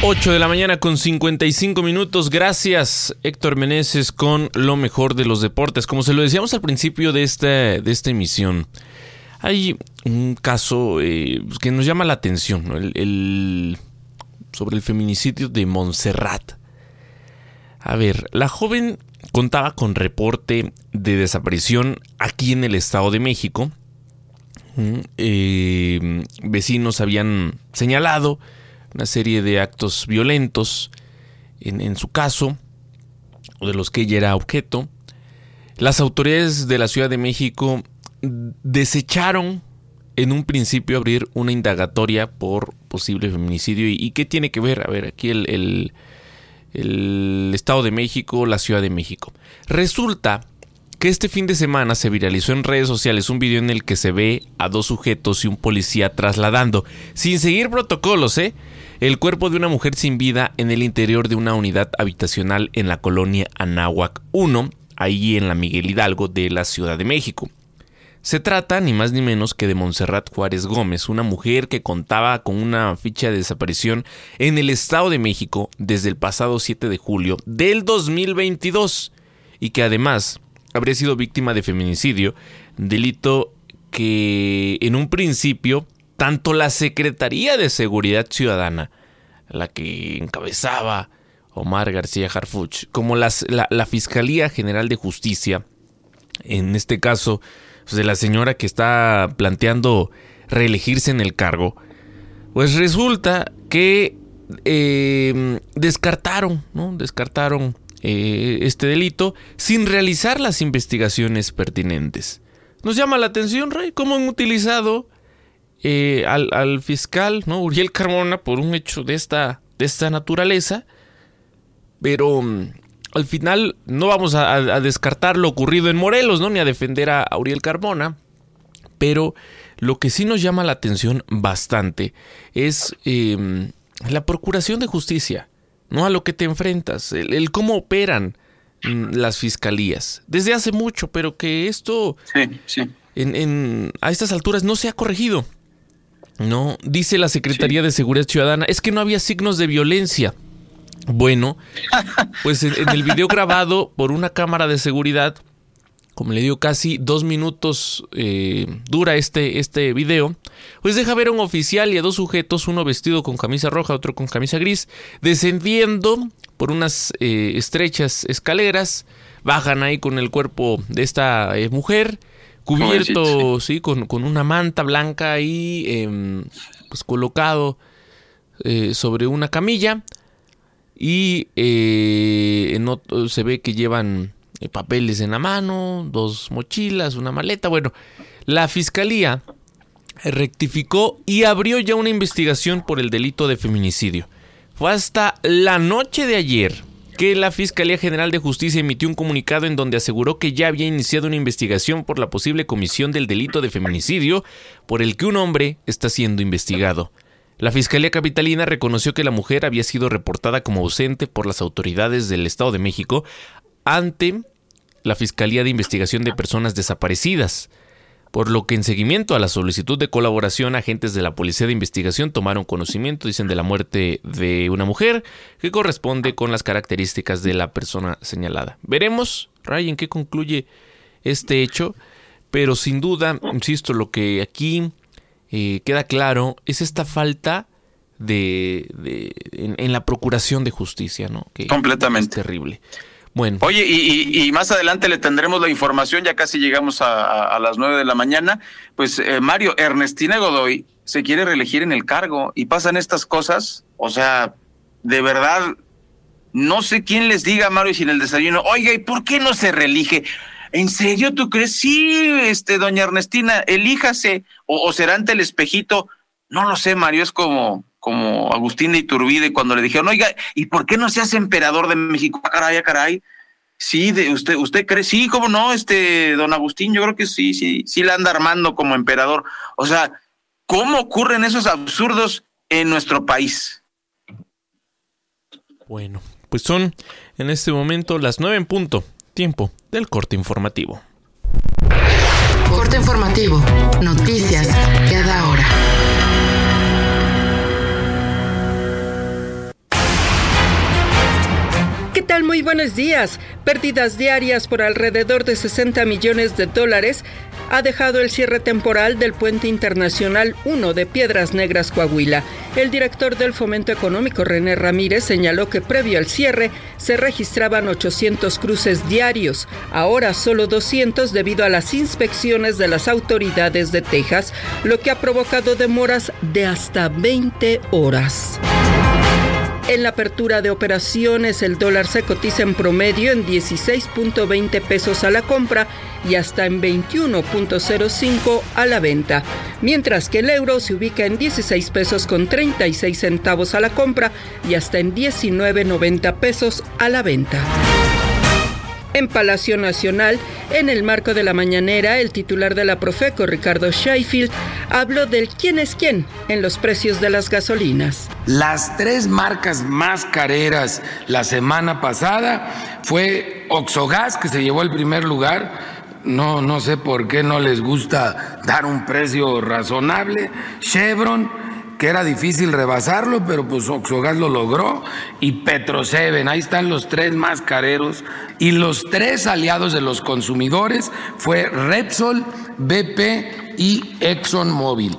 8 de la mañana con 55 minutos. Gracias, Héctor Meneses, con lo mejor de los deportes. Como se lo decíamos al principio de esta, de esta emisión, hay un caso eh, que nos llama la atención, el, sobre el feminicidio de Montserrat. A ver, la joven contaba con reporte de desaparición aquí en el Estado de México. Mm, eh, vecinos habían señalado una serie de actos violentos en, en, su caso, o de los que ella era objeto. Las autoridades de la Ciudad de México desecharon en un principio abrir una indagatoria por posible feminicidio. ¿Y, qué tiene que ver? A ver, aquí el, el, Estado de México, la Ciudad de México. Resulta que este fin de semana se viralizó en redes sociales un video en el que se ve a dos sujetos y un policía trasladando, sin seguir protocolos, ¿eh? El cuerpo de una mujer sin vida en el interior de una unidad habitacional en la colonia Anáhuac 1, ahí en la Miguel Hidalgo de la Ciudad de México. Se trata ni más ni menos que de Montserrat Juárez Gómez, una mujer que contaba con una ficha de desaparición en el Estado de México desde el pasado 7 de julio del 2022 y que además habría sido víctima de feminicidio, delito que en un principio tanto la Secretaría de Seguridad Ciudadana, la que encabezaba Omar García Harfuch, como la, Fiscalía General de Justicia, en este caso pues, de la señora que está planteando reelegirse en el cargo, pues resulta que eh, descartaron, ¿no? Descartaron eh, este delito sin realizar las investigaciones pertinentes. Nos llama la atención, Rey, cómo han utilizado eh, al, fiscal, ¿no? Uriel Carmona, por un hecho de esta, de esta naturaleza, pero mm, al final no vamos a, descartar lo ocurrido en Morelos, ¿no? Ni a defender a Auriel Carmona. Pero lo que sí nos llama la atención bastante es em, la procuración de justicia, ¿no? A lo que te enfrentas, el, cómo operan mm, las fiscalías. Desde hace mucho, pero que esto En, a estas alturas no se ha corregido. No, dice la Secretaría de Seguridad Ciudadana, es que no había signos de violencia. Bueno, pues en, el video grabado por una cámara de seguridad, como le dio casi dos minutos eh, dura este, este video, pues deja ver a un oficial y a dos sujetos, uno vestido con camisa roja, otro con camisa gris, descendiendo por unas eh, estrechas escaleras, bajan ahí con el cuerpo de esta eh, mujer, cubierto, sí, con, con, una manta blanca ahí, em, pues colocado sobre una camilla y eh, en se ve que llevan eh, papeles en la mano, dos mochilas, una maleta. Bueno, la fiscalía rectificó y abrió ya una investigación por el delito de feminicidio. Fue hasta la noche de ayer que la Fiscalía General de Justicia emitió un comunicado en donde aseguró que ya había iniciado una investigación por la posible comisión del delito de feminicidio por el que un hombre está siendo investigado. La Fiscalía Capitalina reconoció que la mujer había sido reportada como ausente por las autoridades del Estado de México ante la Fiscalía de Investigación de Personas Desaparecidas, por lo que en seguimiento a la solicitud de colaboración, agentes de la Policía de Investigación tomaron conocimiento, dicen, de la muerte de una mujer que corresponde con las características de la persona señalada. Veremos, Ray, en qué concluye este hecho, pero sin duda, insisto, lo que aquí eh, queda claro es esta falta de, en, la procuración de justicia, ¿no? Que Completamente. Es terrible. Bueno. Oye, y, más adelante le tendremos la información, ya casi llegamos a, las nueve de la mañana. Pues eh, Mario, Ernestina Godoy se quiere reelegir en el cargo y pasan estas cosas. O sea, de verdad, no sé quién les diga, Mario, si en el desayuno, oiga, ¿y por qué no se reelige? ¿En serio tú crees? Sí, este, doña Ernestina, elíjase, o, será ante el espejito. No lo sé, Mario, es como, como Agustín de Iturbide cuando le dijeron, oiga, ¿y por qué no se hace emperador de México? Ah, caray, ah, caray. Sí, de, usted, usted cree, sí, cómo no, este, don Agustín, yo creo que sí, sí, sí la anda armando como emperador. O sea, ¿cómo ocurren esos absurdos en nuestro país? Bueno, pues son en este momento las nueve en punto, tiempo del corte informativo. Corte informativo, noticias cada hora. ¿Qué tal? Muy buenos días. Pérdidas diarias por alrededor de 60 millones de dólares ha dejado el cierre temporal del puente internacional 1 de Piedras Negras Coahuila. El director del Fomento Económico, René Ramírez, señaló que previo al cierre se registraban 800 cruces diarios, ahora solo 200 debido a las inspecciones de las autoridades de Texas, lo que ha provocado demoras de hasta 20 horas. En la apertura de operaciones, el dólar se cotiza en promedio en 16.20 pesos a la compra y hasta en 21.05 a la venta, mientras que el euro se ubica en 16 pesos con 36 centavos a la compra y hasta en 19.90 pesos a la venta. En Palacio Nacional, en el marco de la mañanera, el titular de la Profeco, Ricardo Sheffield, habló del quién es quién en los precios de las gasolinas. Las tres marcas más careras la semana pasada fue Oxogas, que se llevó el primer lugar, no, no sé por qué no les gusta dar un precio razonable. Chevron, que era difícil rebasarlo, pero pues Oxogas lo logró. Y Petroseven, ahí están los tres más careros. Y los tres aliados de los consumidores fue Repsol, BP y ExxonMobil.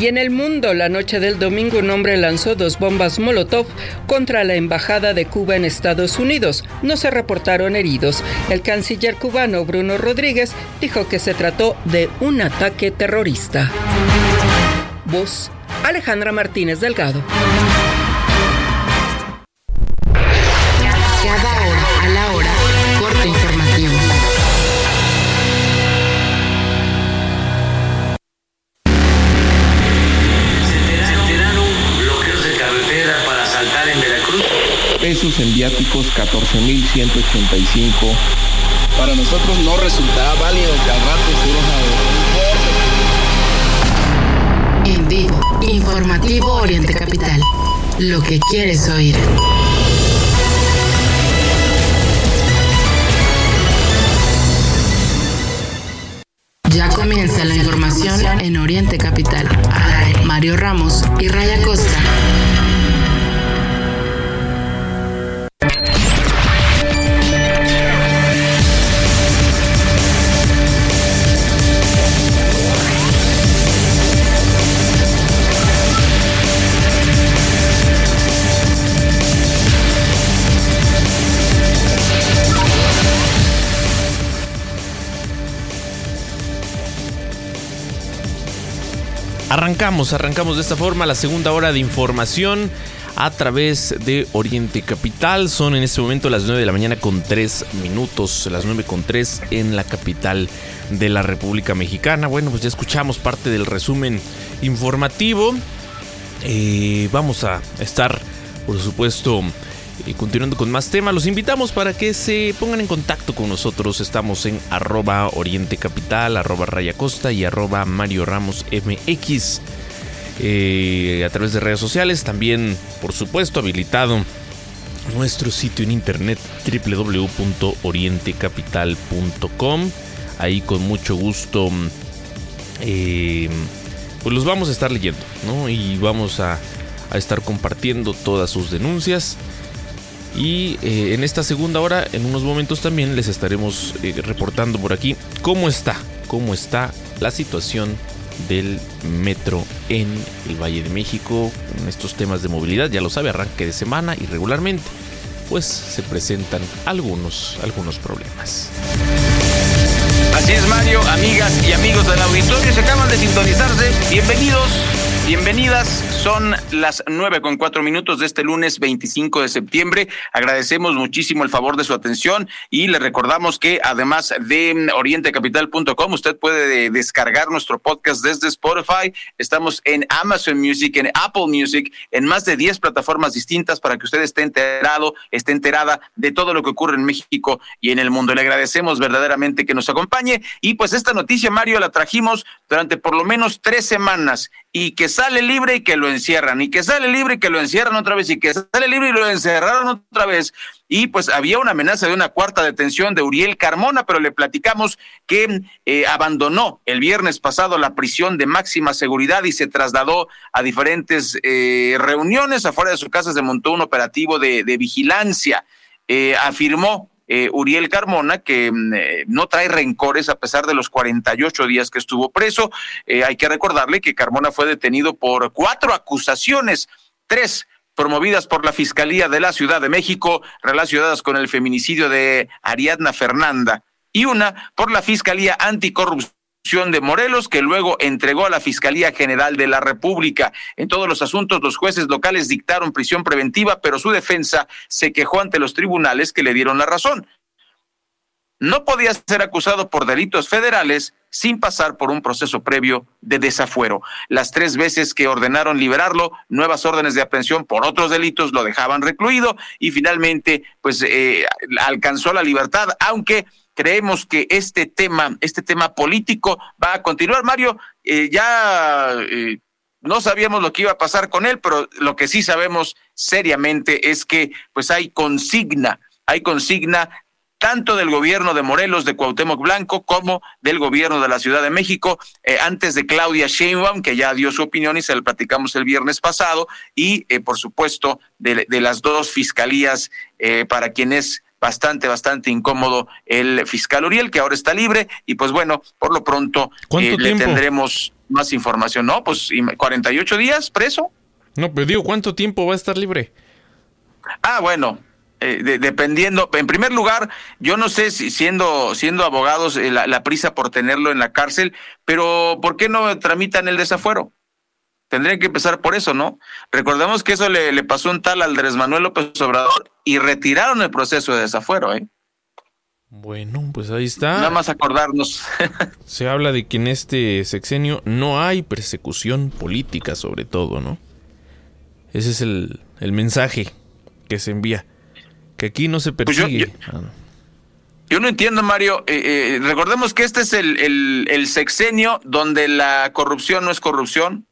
Y en el mundo, la noche del domingo, un hombre lanzó dos bombas Molotov contra la embajada de Cuba en Estados Unidos. No se reportaron heridos. El canciller cubano Bruno Rodríguez dijo que se trató de un ataque terrorista. Voz Alejandra Martínez Delgado. Cada hora a la hora, corte informativo. bloqueos de carretera para saltar en Veracruz. Pesos en viáticos 14.185. Para nosotros no resultaba válido que al rato En vivo, informativo Oriente Capital. Lo que quieres oír. Ya comienza la información en Oriente Capital. Mario Ramos y Raya Costa. Arrancamos, arrancamos de esta forma la segunda hora de información a través de Oriente Capital. Son en este momento las 9 de la mañana con 3 minutos, las 9 con 3 en la capital de la República Mexicana. Bueno, pues ya escuchamos parte del resumen informativo. Eh, vamos a estar, por supuesto, y continuando con más temas, los invitamos para que se pongan en contacto con nosotros. Estamos en arroba Oriente Capital, arroba Raya y arroba Mario Ramos MX. Eh, a través de redes sociales, también, por supuesto, habilitado nuestro sitio en internet www.orientecapital.com. Ahí con mucho gusto, eh, pues los vamos a estar leyendo, ¿no? Y vamos a, a estar compartiendo todas sus denuncias. Y eh, en esta segunda hora, en unos momentos también les estaremos eh, reportando por aquí cómo está, cómo está la situación del metro en el Valle de México con estos temas de movilidad. Ya lo sabe, arranque de semana y regularmente, pues se presentan algunos, algunos problemas. Así es, Mario, amigas y amigos del auditorio, se acaban de sintonizarse. Bienvenidos Bienvenidas, son las nueve con cuatro minutos de este lunes 25 de septiembre. Agradecemos muchísimo el favor de su atención y le recordamos que además de orientecapital.com usted puede descargar nuestro podcast desde Spotify. Estamos en Amazon Music, en Apple Music, en más de 10 plataformas distintas para que usted esté enterado, esté enterada de todo lo que ocurre en México y en el mundo. Le agradecemos verdaderamente que nos acompañe y pues esta noticia, Mario, la trajimos durante por lo menos tres semanas y que sale libre y que lo encierran, y que sale libre y que lo encierran otra vez, y que sale libre y lo encerraron otra vez. Y pues había una amenaza de una cuarta detención de Uriel Carmona, pero le platicamos que eh, abandonó el viernes pasado la prisión de máxima seguridad y se trasladó a diferentes eh, reuniones. Afuera de su casa se montó un operativo de, vigilancia. Eh, afirmó eh, Uriel Carmona, que mm, eh, no trae rencores a pesar de los 48 días que estuvo preso. Eh, hay que recordarle que Carmona fue detenido por cuatro acusaciones, tres promovidas por la Fiscalía de la Ciudad de México relacionadas con el feminicidio de Ariadna Fernanda y una por la Fiscalía Anticorrupción de Morelos, que luego entregó a la Fiscalía General de la República. En todos los asuntos, los jueces locales dictaron prisión preventiva, pero su defensa se quejó ante los tribunales que le dieron la razón. No podía ser acusado por delitos federales sin pasar por un proceso previo de desafuero. Las tres veces que ordenaron liberarlo, nuevas órdenes de aprehensión por otros delitos lo dejaban recluido y finalmente pues eh, alcanzó la libertad, aunque creemos que este tema, este tema político va a continuar. Mario, eh, ya eh, no sabíamos lo que iba a pasar con él, pero lo que sí sabemos seriamente es que pues hay consigna, hay consigna tanto del gobierno de Morelos, de Cuauhtémoc Blanco, como del gobierno de la Ciudad de México, eh, antes de Claudia Sheinbaum, que ya dio su opinión y se la platicamos el viernes pasado, y por supuesto de, de, las dos fiscalías para quienes bastante, bastante incómodo el fiscal Uriel, que ahora está libre, y pues bueno, por lo pronto eh, le tendremos más información, ¿no? Pues 48 días preso. No, pero digo, ¿cuánto tiempo va a estar libre? Ah, bueno, eh, dependiendo, en primer lugar, yo no sé si siendo, siendo abogados eh, la, la, prisa por tenerlo en la cárcel, pero ¿por qué no tramitan el desafuero? Tendrían que empezar por eso, ¿no? Recordemos que eso le, le pasó un tal Andrés Manuel López Obrador y retiraron el proceso de desafuero, ¿eh? Bueno, pues ahí está. Nada más acordarnos. Se habla de que en este sexenio no hay persecución política, sobre todo, ¿no? Ese es el, el mensaje que se envía. Que aquí no se persigue. Pues yo, yo, ah, no. yo, no. entiendo, Mario. Eh, eh, recordemos que este es el, el, el sexenio donde la corrupción no es corrupción,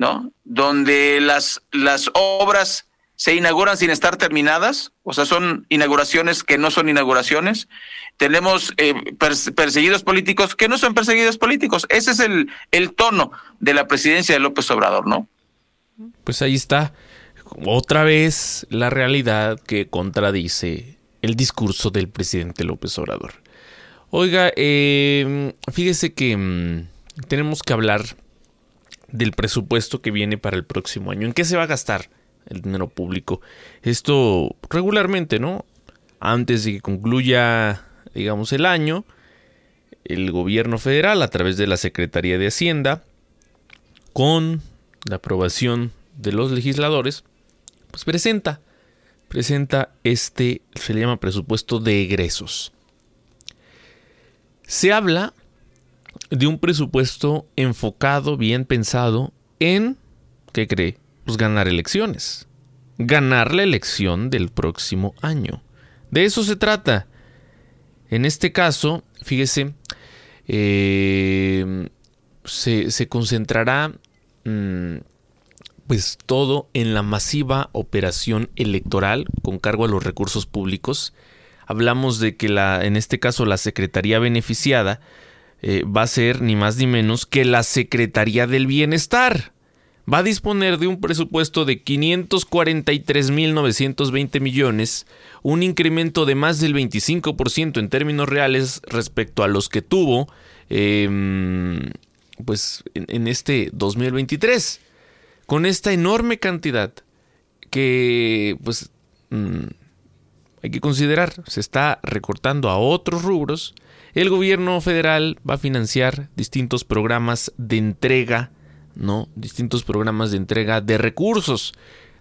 ¿no? Donde las, las obras se inauguran sin estar terminadas, o sea, son inauguraciones que no son inauguraciones. Tenemos eh, perseguidos políticos que no son perseguidos políticos. Ese es el, el tono de la presidencia de López Obrador, ¿no? Pues ahí está. Otra vez la realidad que contradice el discurso del presidente López Obrador. Oiga, eh, fíjese que mmm, tenemos que hablar del presupuesto que viene para el próximo año. ¿En qué se va a gastar el dinero público? Esto regularmente, ¿no? Antes de que concluya, digamos, el año, el gobierno federal, a través de la Secretaría de Hacienda, con la aprobación de los legisladores, pues presenta, presenta este, se le llama presupuesto de egresos. Se habla de un presupuesto enfocado, bien pensado en, ¿qué cree? Pues ganar elecciones. Ganar la elección del próximo año. De eso se trata. En este caso, fíjese, eh, se, se, concentrará mmm, pues todo en la masiva operación electoral con cargo a los recursos públicos. Hablamos de que la, en este caso la Secretaría beneficiada eh, va a ser ni más ni menos que la Secretaría del Bienestar. Va a disponer de un presupuesto de 543.920 millones, un incremento de más del 25% en términos reales respecto a los que tuvo eh, pues, en, este 2023. Con esta enorme cantidad que pues mmm, hay que considerar, se está recortando a otros rubros el gobierno federal va a financiar distintos programas de entrega ¿no? Distintos programas de entrega de recursos.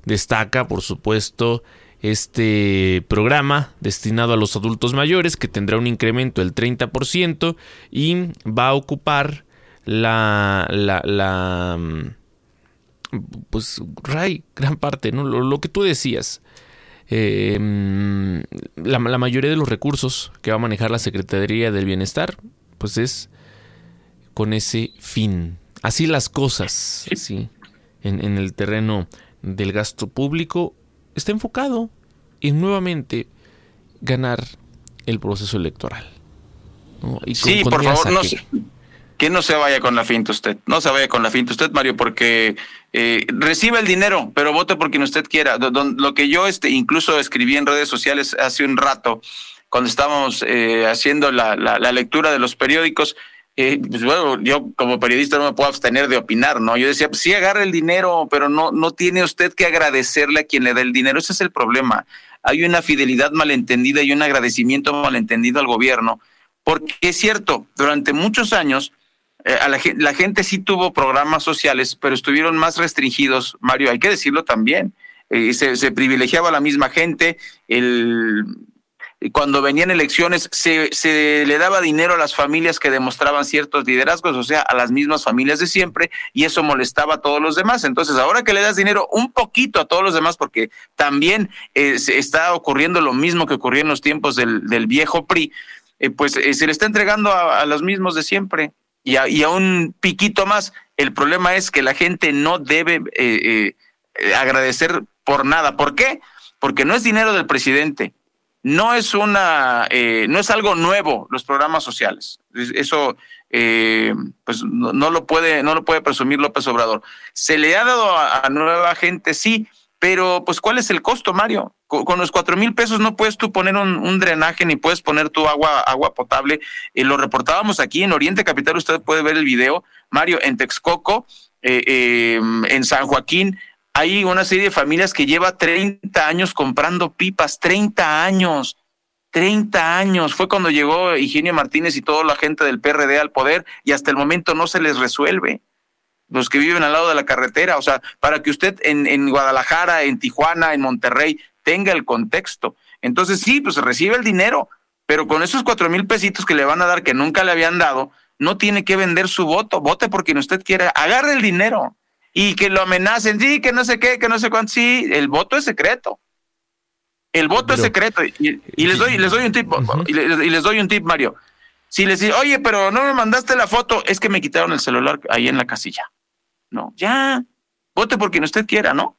Destaca, por supuesto, este programa destinado a los adultos mayores que tendrá un incremento del 30% y va a ocupar la, la, la mm, pues Ray, gran parte, ¿no? Lo, que tú decías. Eh, mm, la, la, mayoría de los recursos que va a manejar la Secretaría del Bienestar, pues es con ese fin. Así las cosas, sí, en, en el terreno del gasto público está enfocado en nuevamente ganar el proceso electoral. sí, por favor, no, que no se vaya con la finta usted. No se vaya con la finta usted, Mario, porque eh, recibe el dinero, pero vote por quien usted quiera. Lo que yo este, incluso escribí en redes sociales hace un rato, cuando estábamos eh, haciendo la, la lectura de los periódicos, eh, pues bueno, yo como periodista no me puedo abstener de opinar, ¿no? Yo decía, pues sí, agarra el dinero, pero no, no tiene usted que agradecerle a quien le da el dinero. Ese es el problema. Hay una fidelidad malentendida y un agradecimiento malentendido al gobierno, porque es cierto, durante muchos años eh, a la, gente sí tuvo programas sociales, pero estuvieron más restringidos, Mario, hay que decirlo también. Eh, se, se, privilegiaba a la misma gente, el, cuando venían elecciones se, se, le daba dinero a las familias que demostraban ciertos liderazgos, o sea, a las mismas familias de siempre, y eso molestaba a todos los demás. Entonces, ahora que le das dinero un poquito a todos los demás, porque también eh, está ocurriendo lo mismo que ocurrió en los tiempos del, del viejo PRI, pues se le está entregando a, los mismos de siempre y a, y a, un piquito más. El problema es que la gente no debe agradecer por nada. ¿Por qué? Porque no es dinero del presidente no es una, eh, no es algo nuevo los programas sociales. Eso, eh, pues no, lo puede, no lo puede presumir López Obrador. Se le ha dado a, nueva gente, sí, pero pues ¿cuál es el costo, Mario? Con, los cuatro mil pesos no puedes tú poner un, drenaje ni puedes poner tu agua, agua potable. Eh, lo reportábamos aquí en Oriente Capital, usted puede ver el video, Mario, en Texcoco, en San Joaquín, hay una serie de familias que lleva 30 años comprando pipas, 30 años, 30 años. Fue cuando llegó Higinio Martínez y toda la gente del PRD al poder y hasta el momento no se les resuelve. Los que viven al lado de la carretera, o sea, para que usted en, en Guadalajara, en Tijuana, en Monterrey, tenga el contexto. Entonces sí, pues recibe el dinero, pero con esos cuatro mil pesitos que le van a dar que nunca le habían dado, no tiene que vender su voto. Vote por quien usted quiera, agarre el dinero y que lo amenacen, sí, que no sé qué, que no sé cuánto, sí, el voto es secreto. El voto es secreto y, les doy les doy un tip y, les, doy un tip Mario. Si les dice, "Oye, pero no me mandaste la foto", es que me quitaron el celular ahí en la casilla. No, ya. Vote por quien usted quiera, ¿no?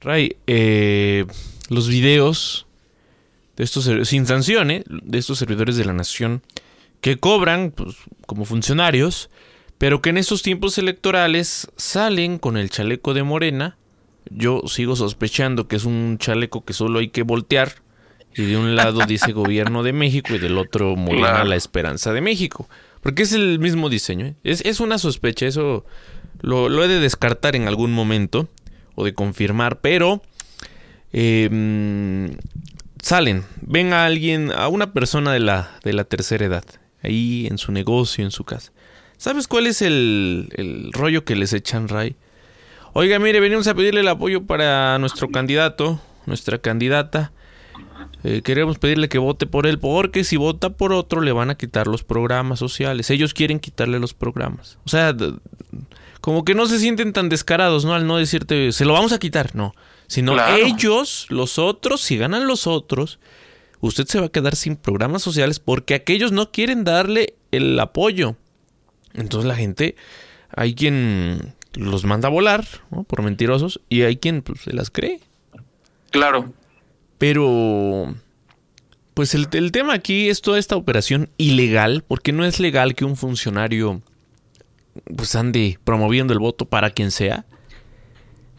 Ray, eh, los videos de estos sin sanción, ¿eh? de estos servidores de la nación que cobran pues, como funcionarios pero que en estos tiempos electorales salen con el chaleco de Morena. Yo sigo sospechando que es un chaleco que solo hay que voltear. Y de un lado dice Gobierno de México y del otro Morena la Esperanza de México. Porque es el mismo diseño. ¿eh? Es, una sospecha, eso lo, he de descartar en algún momento de confirmar, pero em, salen, ven a alguien, a una persona de la, de la tercera edad, ahí en su negocio, en su casa. ¿Sabes cuál es el, rollo que les echan, Ray? Oiga, mire, venimos a pedirle el apoyo para nuestro candidato, nuestra candidata. Eh, queremos pedirle que vote por él, porque si vota por otro le van a quitar los programas sociales. Ellos quieren quitarle los programas. O sea, como que no se sienten tan descarados, ¿no? Al no decirte, se lo vamos a quitar, no. Sino ellos, los otros, si ganan los otros, usted se va a quedar sin programas sociales porque aquellos no quieren darle el apoyo. Entonces la gente, hay quien los manda a volar por mentirosos y hay quien pues, se las cree. Claro. Pero, pues el, tema aquí es toda esta operación ilegal, porque no es legal que un funcionario pues ande promoviendo el voto para quien sea.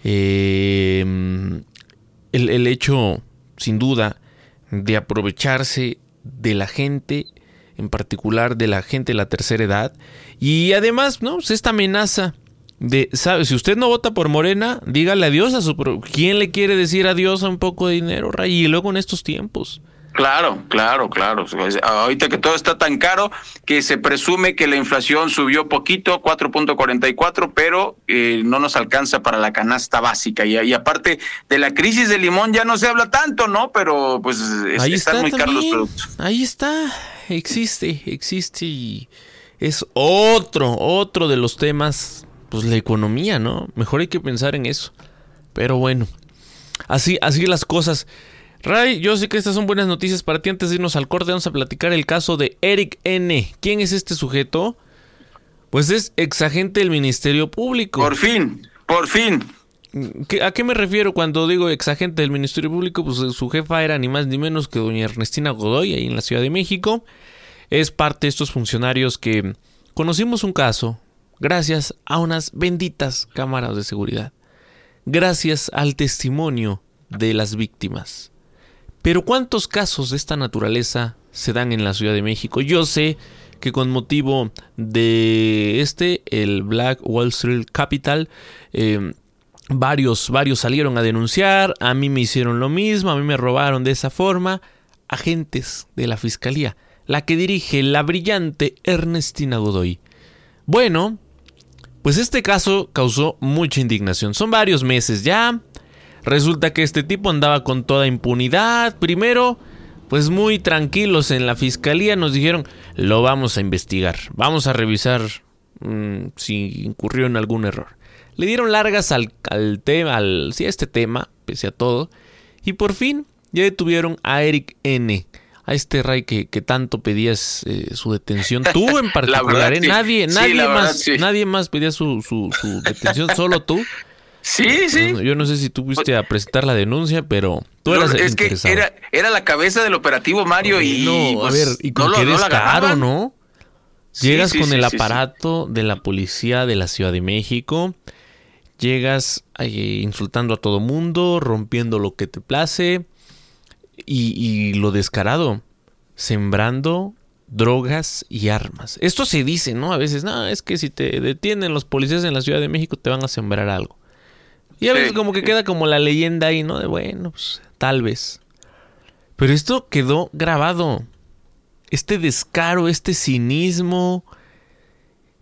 Eh, el, el hecho, sin duda, de aprovecharse de la gente en particular de la gente de la tercera edad. Y además, ¿no? Pues esta amenaza de, ¿sabe? Si usted no vota por Morena, dígale adiós a su... ¿Quién le quiere decir adiós a un poco de dinero, Ray? Y luego en estos tiempos. Claro, claro, claro. Ahorita que todo está tan caro que se presume que la inflación subió poquito, 4.44, pero eh, no nos alcanza para la canasta básica. Y, aparte de la crisis del limón ya no se habla tanto, ¿no? Pero pues Ahí están está muy caros los productos. Ahí está, existe, existe y es otro, otro de los temas, pues la economía, ¿no? Mejor hay que pensar en eso. Pero bueno, así, así las cosas. Ray, yo sé que estas son buenas noticias para ti. Antes de irnos al corte, vamos a platicar el caso de Eric N. ¿Quién es este sujeto? Pues es exagente del Ministerio Público. Por fin, por fin. ¿Qué- ¿A qué me refiero cuando digo exagente del Ministerio Público? Pues su jefa era ni más ni menos que doña Ernestina Godoy, ahí en la Ciudad de México. Es parte de estos funcionarios que conocimos un caso gracias a unas benditas cámaras de seguridad. Gracias al testimonio de las víctimas. Pero ¿cuántos casos de esta naturaleza se dan en la Ciudad de México? Yo sé que con motivo de este, el Black Wall Street Capital, eh, varios, varios salieron a denunciar, a mí me hicieron lo mismo, a mí me robaron de esa forma. Agentes de la Fiscalía, la que dirige la brillante Ernestina Godoy. Bueno, pues este caso causó mucha indignación. Son varios meses ya. Resulta que este tipo andaba con toda impunidad. Primero, pues muy tranquilos en la fiscalía nos dijeron, lo vamos a investigar, vamos a revisar mm, si incurrió en algún error. Le dieron largas al, al tema, al, sí, a este tema, pese a todo. Y por fin ya detuvieron a Eric N. A este Ray que, que tanto pedías eh, su detención. Tú en particular, verdad, ¿eh? sí. Nadie, Sí, nadie verdad, más, sí. nadie más pedía su, su, su detención, solo tú. Sí, sí. Yo no sé si tú fuiste a presentar la denuncia, pero tú eras No, el es que era, era la cabeza del operativo Mario y No, a pues, ver, y con no que eres caro. ¿no? Llegas sí, con sí, el aparato de la policía de la Ciudad de México, llegas insultando a todo mundo, rompiendo lo que te place y, y lo descarado, sembrando drogas y armas. Esto se dice, ¿no? A veces, no, es que si te detienen los policías en la Ciudad de México te van a sembrar algo. Y a veces Sí, como que queda como la leyenda ahí, ¿no? De bueno, pues tal vez. Pero esto quedó grabado. Este descaro, este cinismo.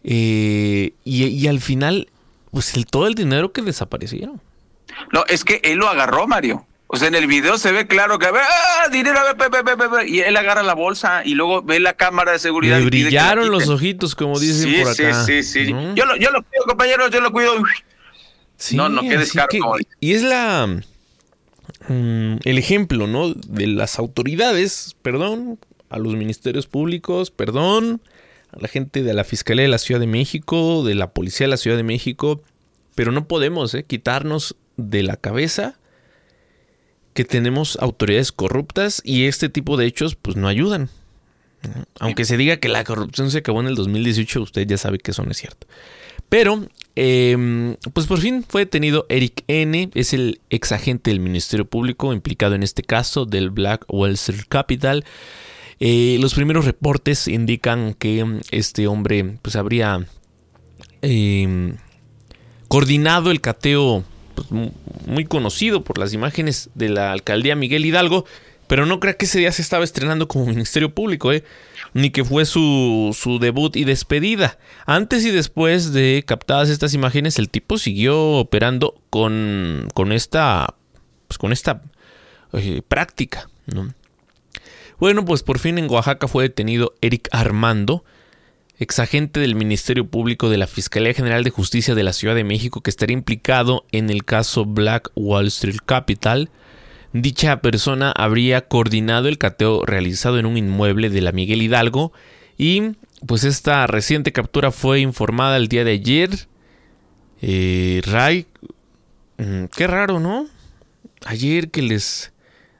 eh, y, y al final, pues el, todo el dinero que desaparecieron. No, es que él lo agarró, Mario. O sea, en el video se ve claro que ¡ah! Dinero, ve, ve, ve", y él agarra la bolsa y luego ve la cámara de seguridad. Le y brillaron los ojitos, como dicen sí, por acá. Sí, sí, sí. ¿no? Yo, lo, yo lo cuido, compañeros, yo lo cuido. Sí, no, no, qué así descaro. que- como dice. y es la mm, el ejemplo, ¿no? De las autoridades, perdón, a los ministerios públicos, perdón, a la gente de la Fiscalía de la Ciudad de México, de la Policía de la Ciudad de México, pero no podemos ¿eh? quitarnos de la cabeza que tenemos autoridades corruptas y este tipo de hechos pues no ayudan. Aunque se diga que la corrupción se acabó en el 2018, usted ya sabe que eso no es cierto. Pero, eh, pues por fin fue detenido Eric N., es el ex agente del Ministerio Público implicado en este caso del Black Wall Capital. Eh, los primeros reportes indican que mm, este hombre pues habría eh, coordinado el cateo pues, mu- muy conocido por las imágenes de la alcaldía Miguel Hidalgo, pero no creo que ese día se estaba estrenando como Ministerio Público, ¿eh? Ni que fue su, su debut y despedida. Antes y después de captadas estas imágenes, el tipo siguió operando con, con esta, pues, con esta eh, práctica. ¿no? Bueno, pues por fin en Oaxaca fue detenido Eric Armando, exagente del Ministerio Público de la Fiscalía General de Justicia de la Ciudad de México que estaría implicado en el caso Black Wall Street Capital. Dicha persona habría coordinado el cateo realizado en un inmueble de la Miguel Hidalgo y pues esta reciente captura fue informada el día de ayer. Eh, Ray, mm, qué raro, ¿no? Ayer que les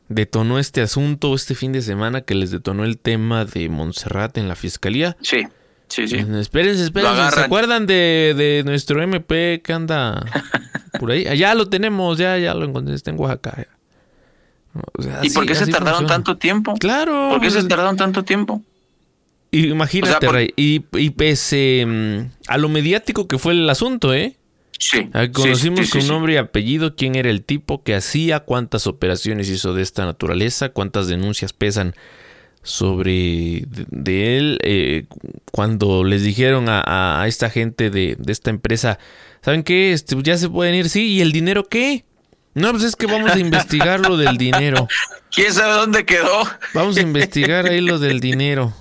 detonó este asunto, este fin de semana que les detonó el tema de Montserrat en la fiscalía. Sí, sí, sí. Espérense, espérense. ¿Se acuerdan de, de nuestro MP que anda por ahí? Allá lo tenemos, ya, ya lo encontré, está en Oaxaca. O sea, ¿Y así- por qué se tardaron funciona. tanto tiempo? Claro. ¿Por qué se tardaron tanto tiempo? Imagínate, O sea, por- Ray, y, y pese mm, a lo mediático que fue el asunto, ¿eh? Sí. Conocimos sí, sí, con sí. nombre y apellido quién era el tipo que hacía, cuántas operaciones hizo de esta naturaleza, cuántas denuncias pesan sobre de, él. eh, cuando les dijeron a esta gente de, de esta empresa, ¿saben qué? Este, ya se pueden ir, sí, ¿y el dinero qué? No, pues es que vamos a investigar lo del dinero. ¿Quién sabe dónde quedó? Vamos a investigar ahí lo del dinero.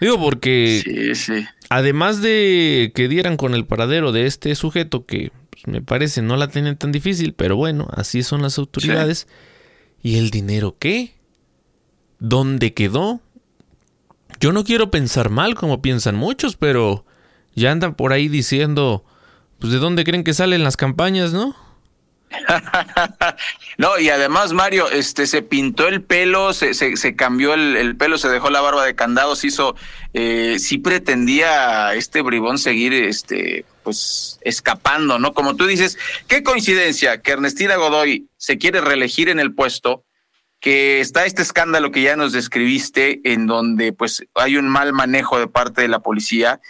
Digo, porque Sí, sí. además de que dieran con el paradero de este sujeto, que pues, me parece no la tienen tan difícil, pero bueno, así son las autoridades. ¿Y el dinero qué? ¿Dónde quedó? Yo no quiero pensar mal como piensan muchos, pero ya andan por ahí diciendo, pues de dónde creen que salen las campañas, ¿no? No, y además, Mario, este se pintó el pelo, se, se, se cambió el, el pelo, se dejó la barba de candados, hizo, eh, sí pretendía este bribón seguir, este, pues, escapando, ¿no? Como tú dices, qué coincidencia que Ernestina Godoy se quiere reelegir en el puesto, que está este escándalo que ya nos describiste, en donde, pues, hay un mal manejo de parte de la policía.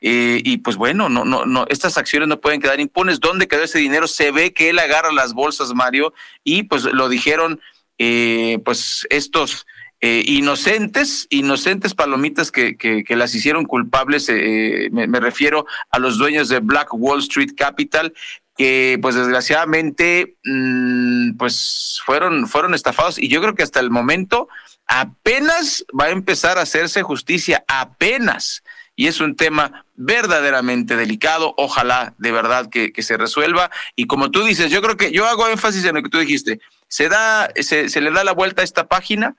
Eh, y pues bueno, no, no, no, estas acciones no pueden quedar impunes. ¿Dónde quedó ese dinero? Se ve que él agarra las bolsas, Mario, y pues lo dijeron, eh, pues estos eh, inocentes, inocentes palomitas que, que, las hicieron culpables, eh, me, me refiero a los dueños de Black Wall Street Capital, que pues desgraciadamente mm, pues fueron, fueron estafados y yo creo que hasta el momento apenas va a empezar a hacerse justicia, apenas y es un tema verdaderamente delicado. Ojalá de verdad que, se resuelva. Y como tú dices, yo creo que yo hago énfasis en lo que tú dijiste. Se da, se, se le da la vuelta a esta página,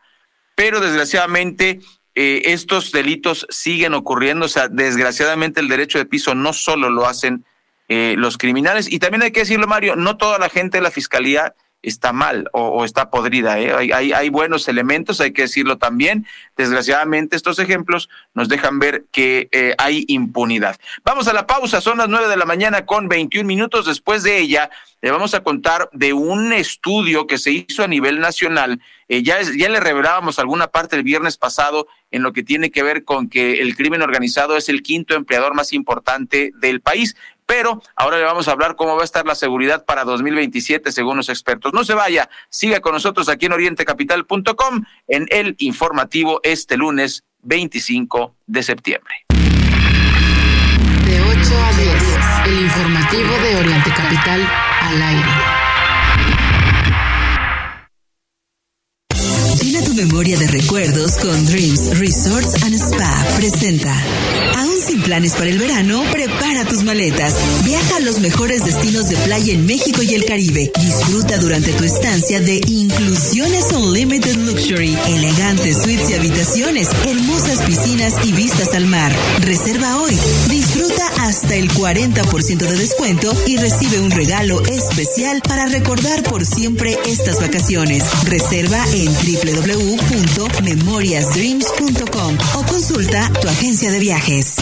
pero desgraciadamente eh, estos delitos siguen ocurriendo. O sea, desgraciadamente el derecho de piso no solo lo hacen eh, los criminales. Y también hay que decirlo, Mario, no toda la gente de la fiscalía está mal o, está podrida. ¿eh? Hay, hay, hay, buenos elementos, hay que decirlo también. Desgraciadamente, estos ejemplos nos dejan ver que eh, hay impunidad. Vamos a la pausa, son las nueve de la mañana con 21 minutos. Después de ella, le vamos a contar de un estudio que se hizo a nivel nacional. Eh, ya, ya le revelábamos alguna parte el viernes pasado en lo que tiene que ver con que el crimen organizado es el quinto empleador más importante del país pero ahora le vamos a hablar cómo va a estar la seguridad para 2027 según los expertos. No se vaya, siga con nosotros aquí en orientecapital.com en el informativo este lunes 25 de septiembre. De 8 a 10, el informativo de Oriente Capital al aire. Memoria de recuerdos con Dreams Resorts and Spa. Presenta. Aún sin planes para el verano, prepara tus maletas. Viaja a los mejores destinos de playa en México y el Caribe. Disfruta durante tu estancia de Inclusiones Unlimited Luxury, elegantes suites y habitaciones, hermosas piscinas y vistas al mar. Reserva hoy. Hasta el 40% de descuento y recibe un regalo especial para recordar por siempre estas vacaciones. Reserva en www.memoriasdreams.com o consulta tu agencia de viajes.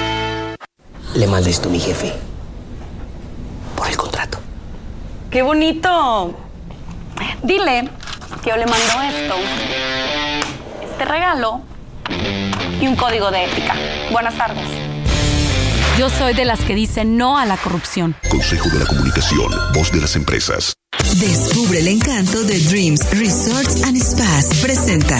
Le mandé esto a mi jefe. Por el contrato. ¡Qué bonito! Dile que yo le mando esto, este regalo y un código de ética. Buenas tardes. Yo soy de las que dicen no a la corrupción. Consejo de la Comunicación, voz de las empresas. Descubre el encanto de Dreams Resorts and Spas. Presenta.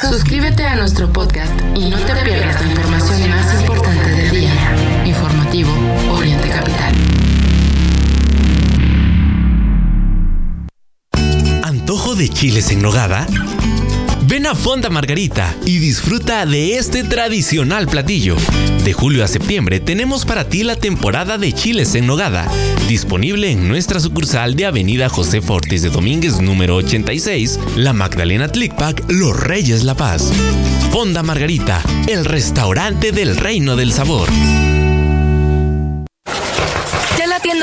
Suscríbete a nuestro podcast y no te pierdas la información más importante del día. Informativo Oriente Capital. ¿Antojo de chiles en nogada? Ven a Fonda Margarita y disfruta de este tradicional platillo. De julio a septiembre tenemos para ti la temporada de chiles en nogada, disponible en nuestra sucursal de Avenida José Fortes de Domínguez número 86, La Magdalena Tlicpac, Los Reyes La Paz. Fonda Margarita, el restaurante del reino del sabor.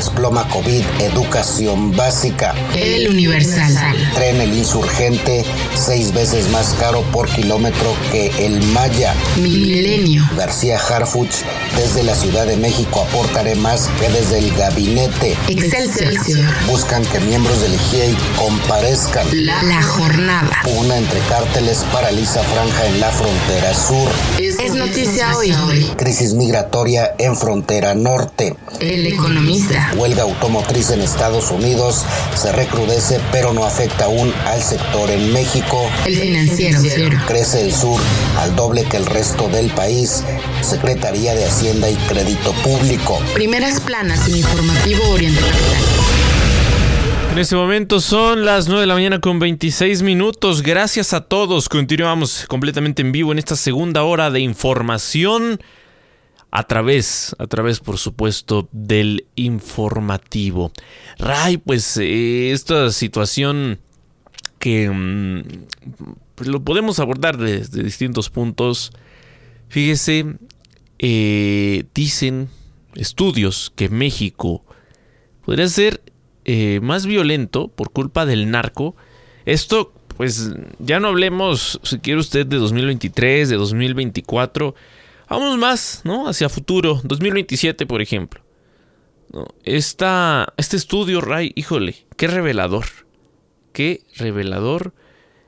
Desploma COVID, educación básica. El Universal. Tren El Insurgente, seis veces más caro por kilómetro que el Maya. Milenio. García Harfuch, desde la Ciudad de México aportaré más que desde el gabinete. Excelsior. Buscan que miembros del GIEI comparezcan. La, la jornada. Una entre cárteles paraliza franja en la frontera sur. Es, es noticia hoy. Crisis migratoria en frontera norte. El economista. Huelga automotriz en Estados Unidos se recrudece, pero no afecta aún al sector en México. El financiero. Crece el sur al doble que el resto del país. Secretaría de Hacienda y Crédito Público. Primeras planas en informativo Oriente Capital. En este momento son las 9 de la mañana con 26 minutos. Gracias a todos. Continuamos completamente en vivo en esta segunda hora de información a través, a través por supuesto del informativo. Ray, pues eh, esta situación que mm, pues, lo podemos abordar desde distintos puntos. Fíjese, eh, dicen estudios que México podría ser eh, más violento por culpa del narco. Esto, pues ya no hablemos, si quiere usted, de 2023, de 2024. Vamos más, ¿no? Hacia futuro, 2027, por ejemplo. ¿No? Esta, este estudio, Ray, híjole, qué revelador. Qué revelador.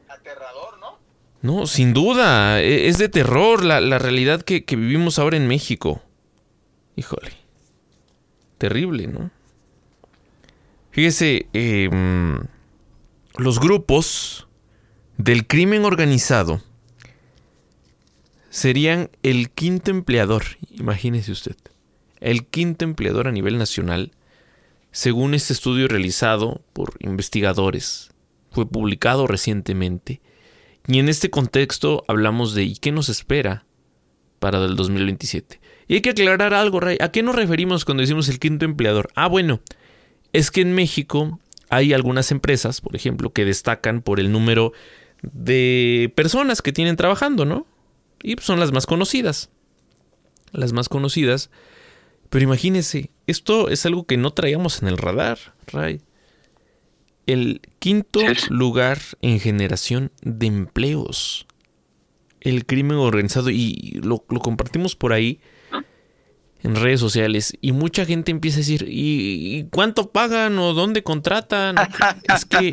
Aterrador, ¿no? No, sin duda, e, es de terror la, la realidad que, que vivimos ahora en México. Híjole. Terrible, ¿no? Fíjese, eh, los grupos del crimen organizado serían el quinto empleador, imagínese usted, el quinto empleador a nivel nacional, según este estudio realizado por investigadores, fue publicado recientemente, y en este contexto hablamos de ¿y qué nos espera para el 2027? Y hay que aclarar algo, Ray, ¿a qué nos referimos cuando decimos el quinto empleador? Ah, bueno, es que en México hay algunas empresas, por ejemplo, que destacan por el número de personas que tienen trabajando, ¿no? Y son las más conocidas. Las más conocidas. Pero imagínense, esto es algo que no traíamos en el radar, Ray. El quinto lugar en generación de empleos. El crimen organizado. Y lo, lo compartimos por ahí en redes sociales y mucha gente empieza a decir, ¿y, y cuánto pagan o dónde contratan? es que,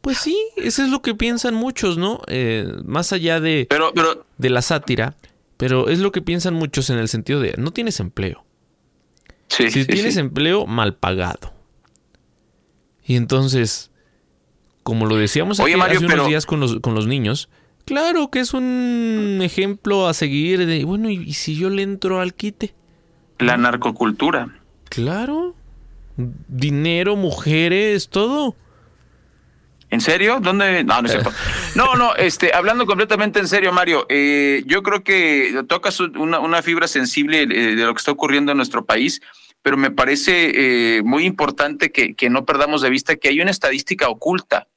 pues sí, eso es lo que piensan muchos, ¿no? Eh, más allá de, pero, pero, de la sátira, pero es lo que piensan muchos en el sentido de, no tienes empleo. Sí, si sí, tienes sí. empleo, mal pagado. Y entonces, como lo decíamos Oye, aquí Mario, hace unos pero- días con los, con los niños, claro que es un ejemplo a seguir de, bueno, ¿y, y si yo le entro al quite? La narcocultura. Claro. Dinero, mujeres, todo. ¿En serio? ¿Dónde? No, no es cierto. No, no, este, hablando completamente en serio, Mario, eh, yo creo que tocas una, una fibra sensible eh, de lo que está ocurriendo en nuestro país, pero me parece eh, muy importante que, que no perdamos de vista que hay una estadística oculta.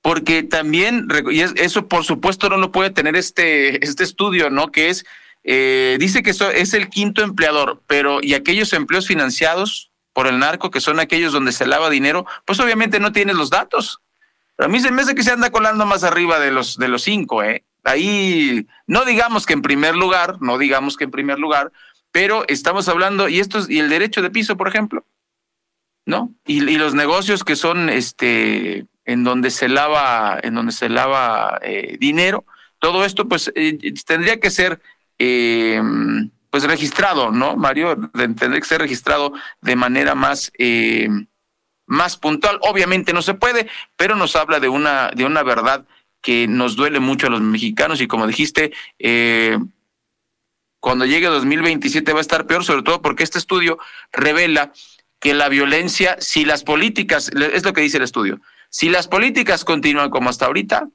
Porque también, y es- eso por supuesto no lo puede tener este, este estudio, ¿no? Que es, eh, dice que eso es el quinto empleador, pero y aquellos empleos financiados por el narco, que son aquellos donde se lava dinero, pues obviamente no tienes los datos. a mí se me hace que se anda colando más arriba de los, de los cinco, ¿eh? Ahí, no digamos que en primer lugar, no digamos que en primer lugar, pero estamos hablando, y esto es, y el derecho de piso, por ejemplo, ¿no? Y, los negocios que son, este, en donde se lava, en donde se lava eh, dinero, todo esto, pues, tendría que ser, eh, pues, registrado, ¿no, Mario? Tendría que ser registrado de manera más, más puntual. Obviamente no se puede, pero nos habla de una, de una verdad que nos duele mucho a los mexicanos y como dijiste, eh, cuando llegue 2027 va a estar peor, sobre todo porque este estudio revela que la violencia, si las políticas, es lo que dice el estudio, si las políticas continúan como hasta ahorita,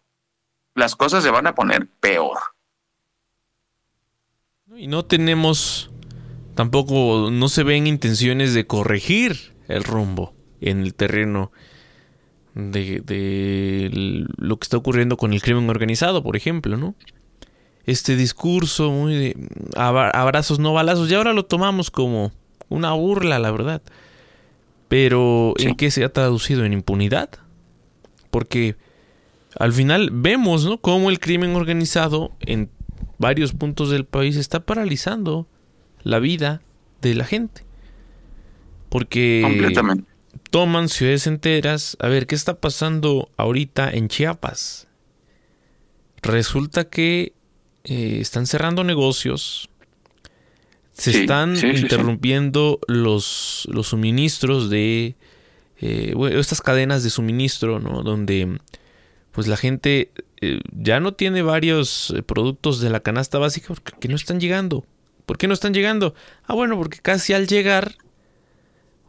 las cosas se van a poner peor. Y no tenemos, tampoco, no se ven intenciones de corregir el rumbo en el terreno de, lo que está ocurriendo con el crimen organizado, por ejemplo, ¿no? Este discurso muy de abrazos no balazos, y ahora lo tomamos como una burla, la verdad. Pero ¿en qué se ha traducido? ¿En impunidad? Porque al final vemos, ¿no? Cómo el crimen organizado en varios puntos del país está paralizando la vida de la gente. Porque Completamente toman ciudades enteras. A ver, ¿qué está pasando ahorita en Chiapas? Resulta que eh, están cerrando negocios, se están interrumpiendo Los, los suministros de eh, estas cadenas de suministro, ¿no? Donde pues la gente eh, ya no tiene varios productos de la canasta básica porque no están llegando. ¿Por qué no están llegando? Ah, bueno, porque casi al llegar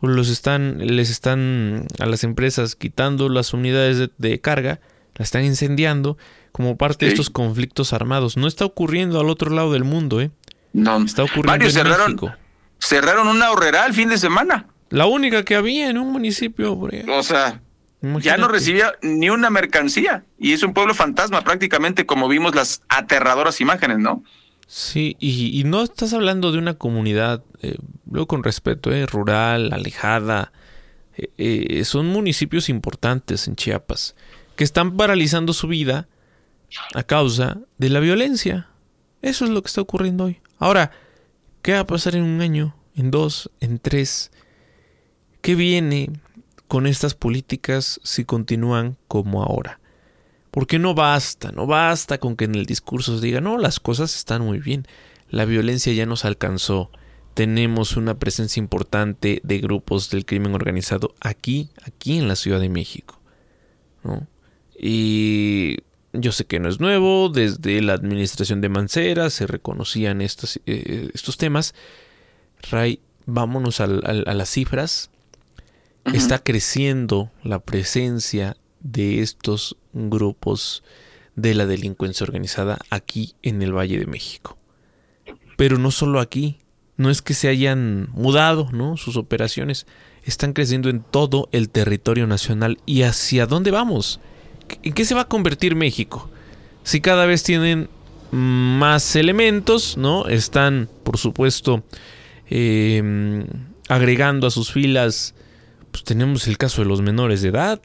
los están, les están a las empresas quitando las unidades de, carga, las están incendiando como parte de estos conflictos armados. No está ocurriendo al otro lado del mundo, ¿eh? No. Está ocurriendo en cerraron, México. Cerraron una horrera el fin de semana. La única que había en un municipio. O sea, ya no recibía ni una mercancía. Y es un pueblo fantasma prácticamente como vimos las aterradoras imágenes, ¿no? Sí, y, no estás hablando de una comunidad, eh, luego con respeto, eh, rural, alejada. Eh, eh, son municipios importantes en Chiapas que están paralizando su vida a causa de la violencia. Eso es lo que está ocurriendo hoy. Ahora, ¿qué va a pasar en un año, en dos, en tres? ¿Qué viene con estas políticas si continúan como ahora? Porque no basta, no basta con que en el discurso se diga, no, las cosas están muy bien, la violencia ya nos alcanzó, tenemos una presencia importante de grupos del crimen organizado aquí, aquí en la Ciudad de México. ¿no? Y yo sé que no es nuevo, desde la administración de Mancera se reconocían estos, eh, estos temas. Ray, vámonos a las cifras. Está creciendo la presencia de estos grupos de la delincuencia organizada aquí en el Valle de México. Pero no solo aquí, no es que se hayan mudado, ¿no? Sus operaciones están creciendo en todo el territorio nacional. ¿Y hacia dónde vamos? ¿En qué se va a convertir México? Si cada vez tienen más elementos, ¿no? Están, por supuesto, em, agregando a sus filas, pues tenemos el caso de los menores de edad,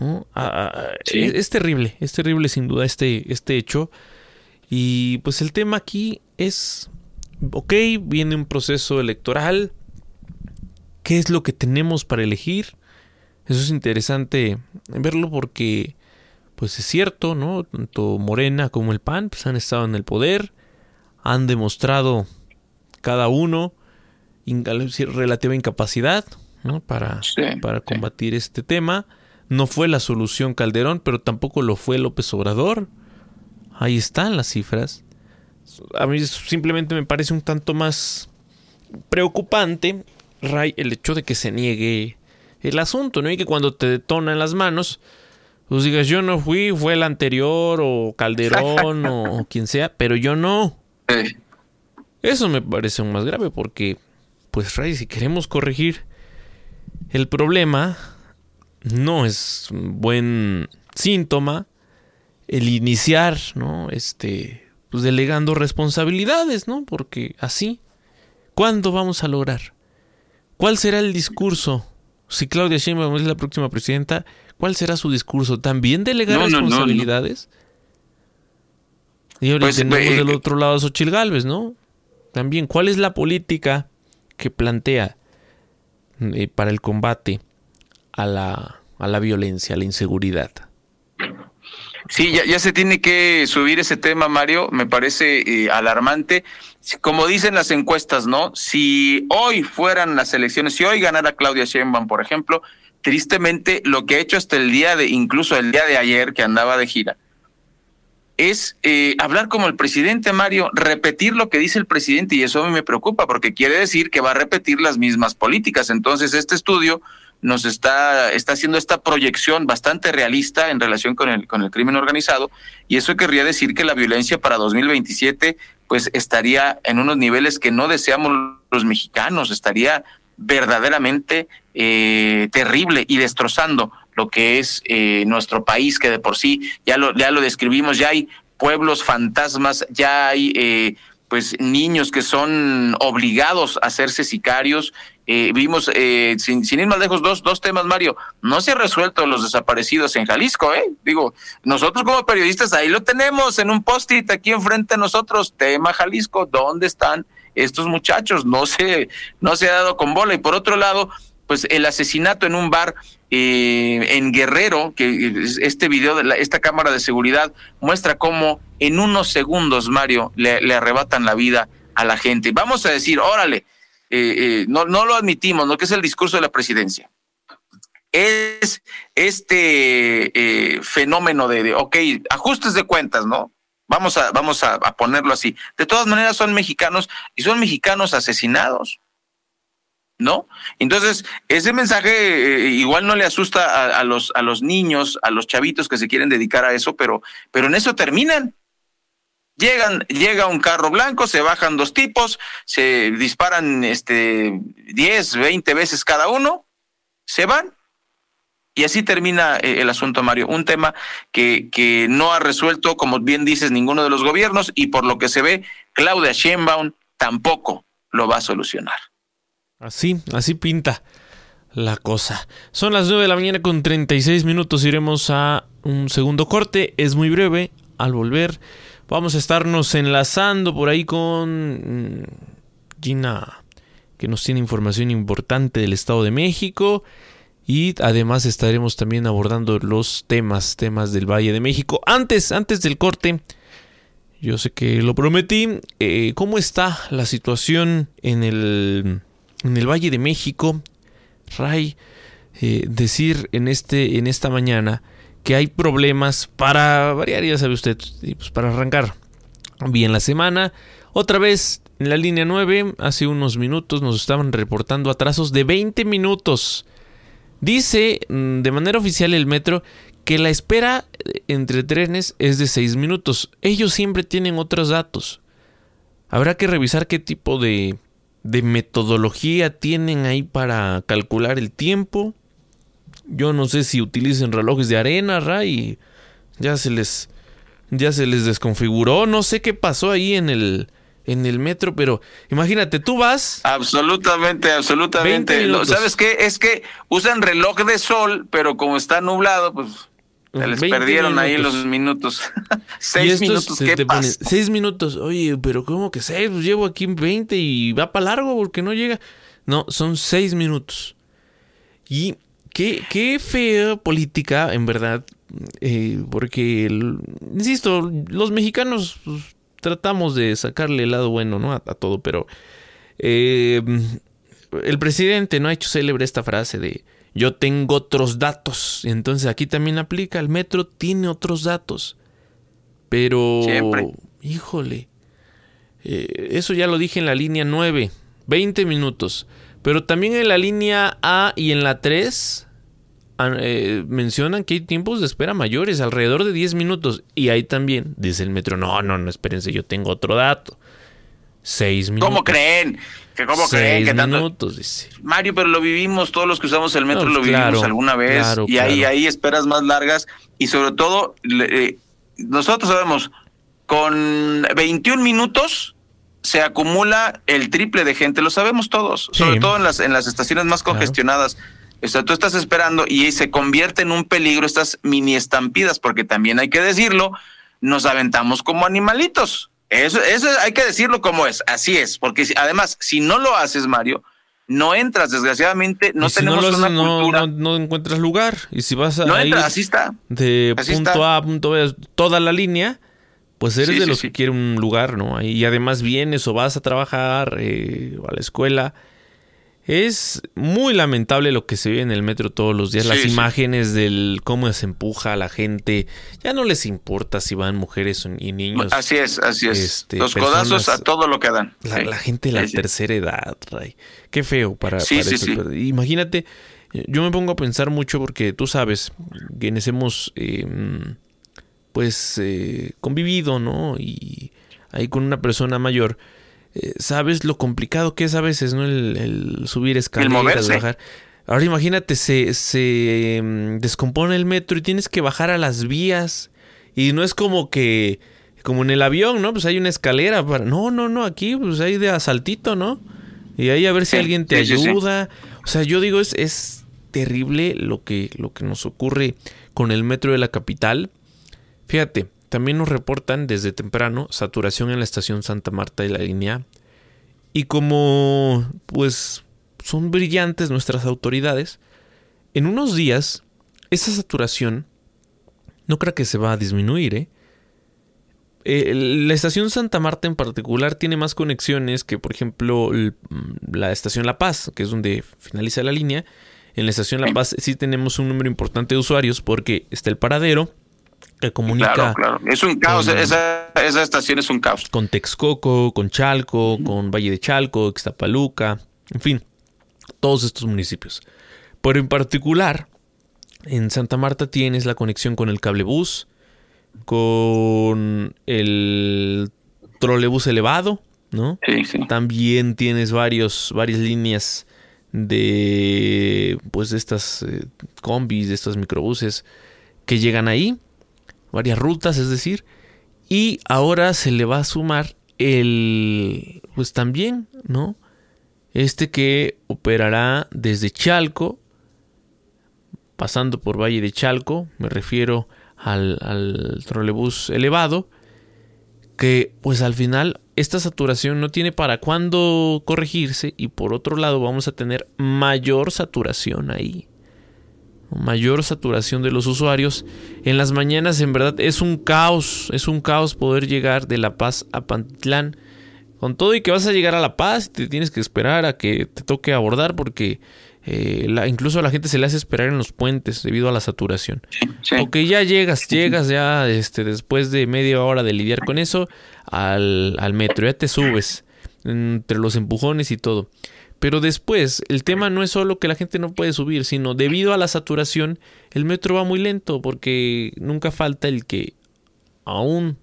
Ah, ah, es, terrible, es terrible sin duda este, este hecho. Y pues el tema aquí es, ok, viene un proceso electoral, ¿qué es lo que tenemos para elegir? Eso es interesante verlo porque, pues es cierto, ¿no? Tanto Morena como el PAN pues, han estado en el poder, han demostrado cada uno relativa incapacidad ¿no? para, para combatir este tema. No fue la solución Calderón, pero tampoco lo fue López Obrador. Ahí están las cifras. A mí simplemente me parece un tanto más preocupante, Ray, el hecho de que se niegue el asunto, ¿no? Y que cuando te detonan las manos, pues digas, yo no fui, fue el anterior, o Calderón, o, quien sea, pero yo no. Eso me parece aún más grave, porque, pues, Ray, si queremos corregir el problema, no es un buen síntoma el iniciar, ¿no? Este, pues delegando responsabilidades, ¿no? Porque así, ¿cuándo vamos a lograr? ¿Cuál será el discurso? Si Claudia Sheinbaum es la próxima presidenta, ¿Cuál será su discurso? ¿También delegar responsabilidades? Y ahora pues, tenemos eh, del otro lado a Xochil Gálvez, ¿no? También, ¿cuál es la política que plantea eh, para el combate a la, a la violencia, a la inseguridad? Sí, ya, se tiene que subir ese tema, Mario. Me parece eh, alarmante. Como dicen las encuestas, ¿no? Si hoy fueran las elecciones, si hoy ganara Claudia Sheinbaum, por ejemplo, tristemente lo que ha hecho hasta el día de, incluso el día de ayer que andaba de gira, es eh, hablar como el presidente Mario, repetir lo que dice el presidente y eso a mí me preocupa porque quiere decir que va a repetir las mismas políticas. Entonces este estudio nos está, está haciendo esta proyección bastante realista en relación con el, con el crimen organizado y eso querría decir que la violencia para 2027 pues estaría en unos niveles que no deseamos los mexicanos, estaría verdaderamente eh, terrible y destrozando lo que es eh, nuestro país, que de por sí ya lo, ya lo describimos, ya hay pueblos fantasmas, ya hay eh, pues niños que son obligados a hacerse sicarios. Eh, vimos, eh, sin, sin, ir más lejos, dos, dos temas, Mario. No se han resuelto los desaparecidos en Jalisco, ¿eh? Digo, nosotros como periodistas ahí lo tenemos en un post-it aquí enfrente de nosotros, tema Jalisco, ¿dónde están estos muchachos? No se, no se ha dado con bola. Y por otro lado, pues el asesinato en un bar eh, en Guerrero, que este video de esta cámara de seguridad muestra cómo en unos segundos, Mario, le, arrebatan la vida a la gente. Vamos a decir, órale, eh, eh, no, no lo admitimos, ¿no? Que es el discurso de la presidencia. Es este fenómeno de, de, ok, ajustes de cuentas, ¿no? Vamos a, vamos a ponerlo así. De todas maneras son mexicanos y son mexicanos asesinados. ¿No? Entonces, ese mensaje eh, igual no le asusta a, los, a los niños, a los chavitos que se quieren dedicar a eso, pero, pero en eso terminan. Llegan, llega un carro blanco, se bajan dos tipos, se disparan este 10, 20 veces cada uno, se van. Y así termina eh, el asunto, Mario. Un tema que, que no ha resuelto, como bien dices, ninguno de los gobiernos y por lo que se ve, Claudia Sheinbaum tampoco lo va a solucionar. Así, así pinta la cosa. Son las 9 de la mañana con 36 minutos. Iremos a un segundo corte. Es muy breve. Al volver, vamos a estarnos enlazando por ahí con mm, Gina, que nos tiene información importante del Estado de México. Y además estaremos también abordando los temas, temas del Valle de México. Antes, antes del corte, yo sé que lo prometí. Eh, ¿Cómo está la situación en el en el Valle de México, Ray, eh, decir en, este, en esta mañana que hay problemas para variar, ya sabe usted, pues para arrancar bien la semana. Otra vez en la línea 9, hace unos minutos nos estaban reportando atrasos de 20 minutos. Dice mm, de manera oficial el metro que la espera eh, entre trenes es de 6 minutos. Ellos siempre tienen otros datos. Habrá que revisar qué tipo de de metodología tienen ahí para calcular el tiempo. Yo no sé si utilicen relojes de arena, Ray. Ya se les ya se les desconfiguró, no sé qué pasó ahí en el en el metro, pero imagínate, tú vas Absolutamente, absolutamente. ¿Sabes qué? Es que usan reloj de sol, pero como está nublado, pues se les perdieron ahí los minutos. seis minutos, ¿qué pasa? seis minutos. Oye, pero ¿cómo que seis? Pues llevo aquí 20 y va para largo porque no llega. No, son seis minutos. Y qué, qué fea política, en verdad. Eh, porque, insisto, los mexicanos pues, tratamos de sacarle el lado bueno ¿no? a, todo, pero eh, el presidente no ha hecho célebre esta frase de yo tengo otros datos. Entonces aquí también aplica, el metro tiene otros datos. Pero, híjole, eh, eso ya lo dije en la línea 9, 20 minutos. Pero también en la línea A y en la 3 ah, eh, mencionan que hay tiempos de espera mayores, alrededor de 10 minutos. Y ahí también dice el metro, no, no, no, espérense, yo tengo otro dato. 6 minutos. ¿Cómo creen? Que cómo creen que minutos, Mario, pero lo vivimos, todos los que usamos el metro lo vivimos alguna vez y ahí hay esperas más largas y sobre todo eh, nosotros sabemos con 21 minutos se acumula el triple de gente, lo sabemos todos, sobre todo en las en las estaciones más congestionadas. O sea, tú estás esperando y se convierte en un peligro estas mini estampidas, porque también hay que decirlo, nos aventamos como animalitos. Eso, eso hay que decirlo como es, así es, porque además, si no lo haces, Mario, no entras, desgraciadamente, no tenemos una cultura. No, encuentras lugar. Y si vas a no entras, así está. de punto A a punto B, toda la línea, pues eres de los que quiere un lugar, ¿no? Y además vienes o vas a trabajar eh, a la escuela es muy lamentable lo que se ve en el metro todos los días. Las imágenes del cómo se empuja a la gente. Ya no les importa si van mujeres y niños. Así es, así es. Este, Los codazos a todo lo que dan. La, gente de la tercera edad, Ray. Qué feo para, para Imagínate, yo me pongo a pensar mucho porque tú sabes, quienes hemos em, pues eh, convivido, ¿no? Y ahí con una persona mayor eh, sabes lo complicado que es a veces, ¿no? El, subir escaleras, bajar. Ahora imagínate, se, se em, descompone el metro y tienes que bajar a las vías. Y no es como que, como en el avión, ¿no? Pues hay una escalera para... No, no, no, aquí pues hay de asaltito, ¿no? Y ahí a ver si alguien te ayuda. O sea, yo digo, es, es terrible lo que, lo que nos ocurre con el metro de la capital. Fíjate, también nos reportan desde temprano saturación en la estación Santa Marta de la línea. Y como pues son brillantes nuestras autoridades, en unos días esa saturación no creo que se va a disminuir. ¿eh? La estación Santa Marta en particular tiene más conexiones que, por ejemplo, la estación La Paz, que es donde finaliza la línea. En la estación La Paz sí tenemos un número importante de usuarios porque está el paradero, que comunica. Claro, claro. Es un caos, esa, esa, estación es un caos. Con Texcoco, con Chalco, con Valle de Chalco, Ixtapaluca, en fin, todos estos municipios. Pero en particular, en Santa Marta tienes la conexión con el cablebús, con el trolebús elevado, ¿no? Sí, sí. También tienes varios, varias líneas de pues de estas eh, combis, de estos microbuses que llegan ahí varias rutas, es decir, y ahora se le va a sumar el, pues también, ¿no? Este que operará desde Chalco, pasando por Valle de Chalco, me refiero al, al trolebús elevado, que pues al final esta saturación no tiene para cuándo corregirse y por otro lado vamos a tener mayor saturación ahí mayor saturación de los usuarios. En las mañanas en verdad es un caos, es un caos poder llegar de La Paz a Pantitlán. Con todo y que vas a llegar a La Paz, te tienes que esperar a que te toque abordar porque eh, incluso a la gente se le hace esperar en los puentes debido a la saturación. Sí, ya llegas, llegas ya este, después de media hora de lidiar con eso al, al metro, ya te subes entre los empujones y todo. Pero después, el tema no es solo que la gente no puede subir, sino debido a la saturación, el metro va muy lento porque nunca falta el que aún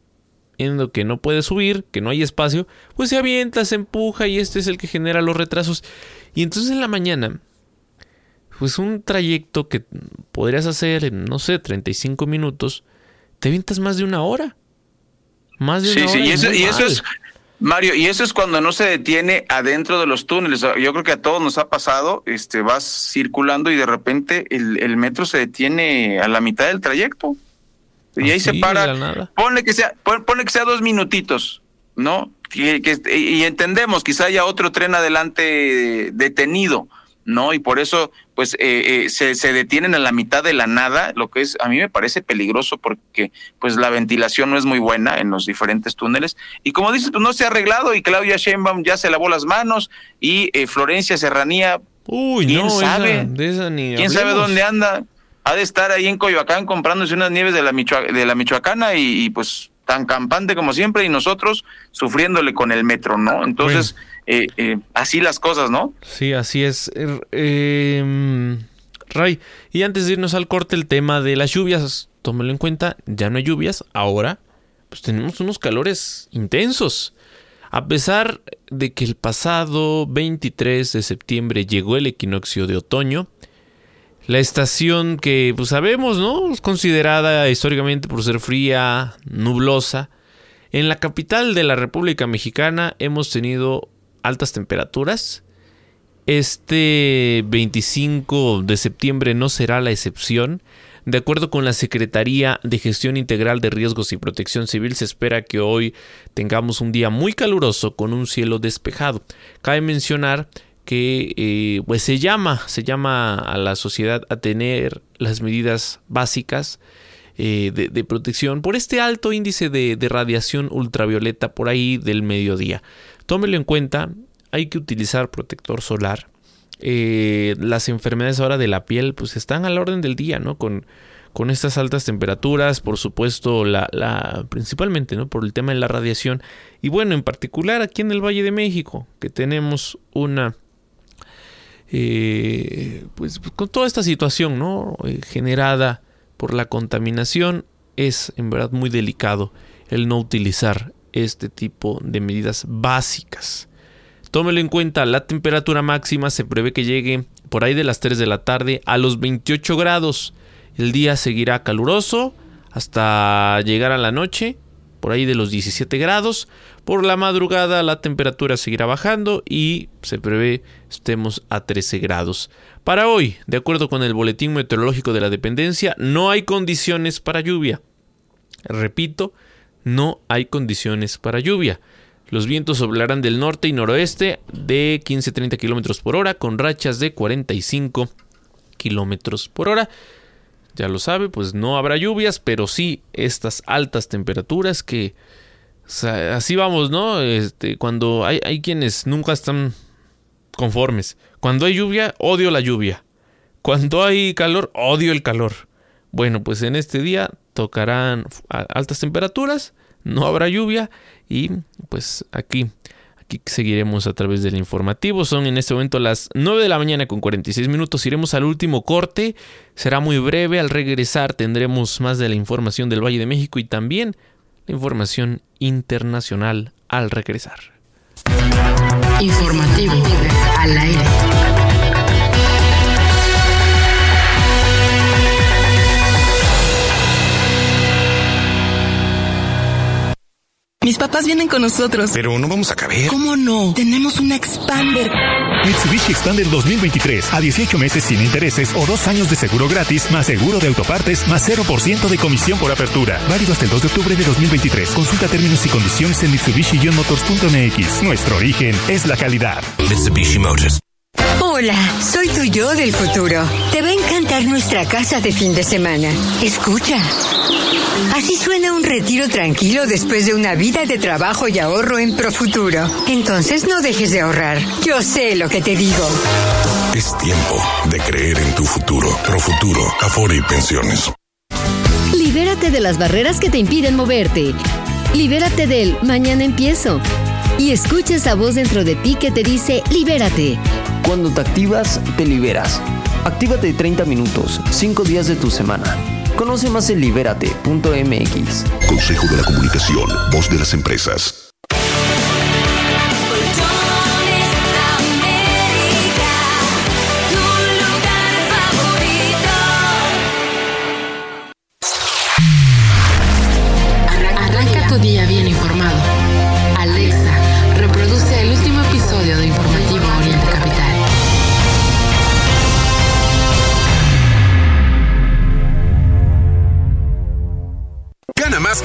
lo que no puede subir, que no hay espacio, pues se avienta, se empuja y este es el que genera los retrasos. Y entonces en la mañana, pues un trayecto que podrías hacer en, no sé, 35 minutos, te avientas más de una hora. Más de una hora. Sí, sí, y eso es Mario, y eso es cuando no se detiene adentro de los túneles. Yo creo que a todos nos ha pasado, este, vas circulando y de repente el, metro se detiene a la mitad del trayecto. Y ahí se para. Pone que sea, pone que sea dos minutitos, ¿no? y entendemos, quizá haya otro tren adelante detenido ¿no? Y por eso, pues, eh, eh, se, se, detienen a la mitad de la nada, lo que es, a mí me parece peligroso porque, pues, la ventilación no es muy buena en los diferentes túneles. Y como dices, pues, no se ha arreglado y Claudia Sheinbaum ya se lavó las manos y eh, Florencia Serranía, Uy, ¿quién sabe? ¿Quién sabe dónde anda? Ha de estar ahí en Coyoacán comprándose unas nieves de la, de la Michoacana y, pues, tan campante como siempre y nosotros sufriéndole con el metro, ¿no? Entonces... Eh, eh, así las cosas, ¿no? Sí, así es. Er, em, Ray, y antes de irnos al corte, el tema de las lluvias, tómelo en cuenta, ya no hay lluvias, ahora pues tenemos unos calores intensos. A pesar de que el pasado 23 de septiembre llegó el equinoccio de otoño, la estación que pues sabemos, ¿no? Es considerada históricamente por ser fría, nublosa. En la capital de la República Mexicana hemos tenido altas temperaturas este 25 de septiembre no será la excepción. De acuerdo con la Secretaría de Gestión Integral de Riesgos y Protección Civil, se espera que hoy tengamos un día muy caluroso con un cielo despejado. Cabe mencionar que eh, pues se llama, se llama a la sociedad a tener las medidas básicas eh, de, protección por este alto índice de, radiación ultravioleta por ahí del mediodía. Tómelo en cuenta, hay que utilizar protector solar. Eh, las enfermedades ahora de la piel pues están a la orden del día, ¿no? Con, con estas altas temperaturas, por supuesto, la, principalmente ¿no? por el tema de la radiación. Y bueno, en particular aquí en el Valle de México, que tenemos una... Eh, pues con toda esta situación ¿no? generada por la contaminación, es en verdad muy delicado el no utilizar este tipo de medidas básicas. Tómelo en cuenta, la temperatura máxima se prevé que llegue por ahí de las 3 de la tarde a los 28 grados. El día seguirá caluroso hasta llegar a la noche, por ahí de los 17 grados. Por la madrugada la temperatura seguirá bajando y se prevé estemos a 13 grados. Para hoy, de acuerdo con el Boletín Meteorológico de la Dependencia, no hay condiciones para lluvia. Repito, no hay condiciones para lluvia. Los vientos soplarán del norte y noroeste de 15-30 km por hora con rachas de 45 km por hora. Ya lo sabe, pues no habrá lluvias, pero sí estas altas temperaturas que así vamos, ¿no? Este, cuando hay, hay quienes nunca están conformes. Cuando hay lluvia, odio la lluvia. Cuando hay calor, odio el calor. Bueno, pues en este día tocarán altas temperaturas, no habrá lluvia y pues aquí, aquí seguiremos a través del informativo. Son en este momento las 9 de la mañana con 46 minutos. Iremos al último corte. Será muy breve. Al regresar tendremos más de la información del Valle de México y también la información internacional al regresar. Informativo al aire. Mis papás vienen con nosotros. Pero no vamos a caber. ¿Cómo no? Tenemos una Expander. Mitsubishi Expander 2023 a 18 meses sin intereses o dos años de seguro gratis, más seguro de autopartes, más 0% de comisión por apertura. Válido hasta el 2 de octubre de 2023. Consulta términos y condiciones en Mitsubishi-motors.mx. Nuestro origen es la calidad. Mitsubishi Motors. Hola, soy tu yo del futuro. Te va a encantar nuestra casa de fin de semana. Escucha. Así suena un retiro tranquilo después de una vida de trabajo y ahorro en Profuturo. Entonces no dejes de ahorrar. Yo sé lo que te digo. Es tiempo de creer en tu futuro. Profuturo, Afore y Pensiones. Libérate de las barreras que te impiden moverte. Libérate del mañana empiezo. Y escucha esa voz dentro de ti que te dice libérate. Cuando te activas, te liberas. Actívate 30 minutos, 5 días de tu semana. Conoce más en libérate.mx. Consejo de la Comunicación, voz de las empresas.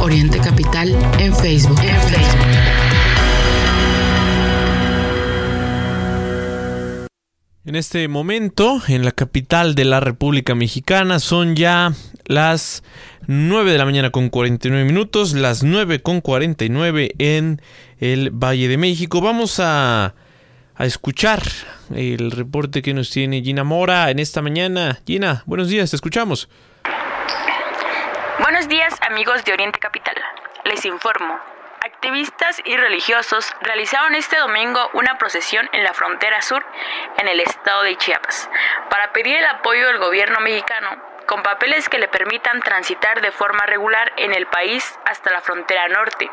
Oriente Capital en Facebook. En Facebook. En este momento, en la capital de la República Mexicana, son ya las 9 de la mañana con 49 minutos, las 9 con 49 en el Valle de México. Vamos a, a escuchar el reporte que nos tiene Gina Mora en esta mañana. Gina, buenos días, te escuchamos. Buenos días amigos de Oriente Capital. Les informo. Activistas y religiosos realizaron este domingo una procesión en la frontera sur en el estado de Chiapas para pedir el apoyo del gobierno mexicano con papeles que le permitan transitar de forma regular en el país hasta la frontera norte,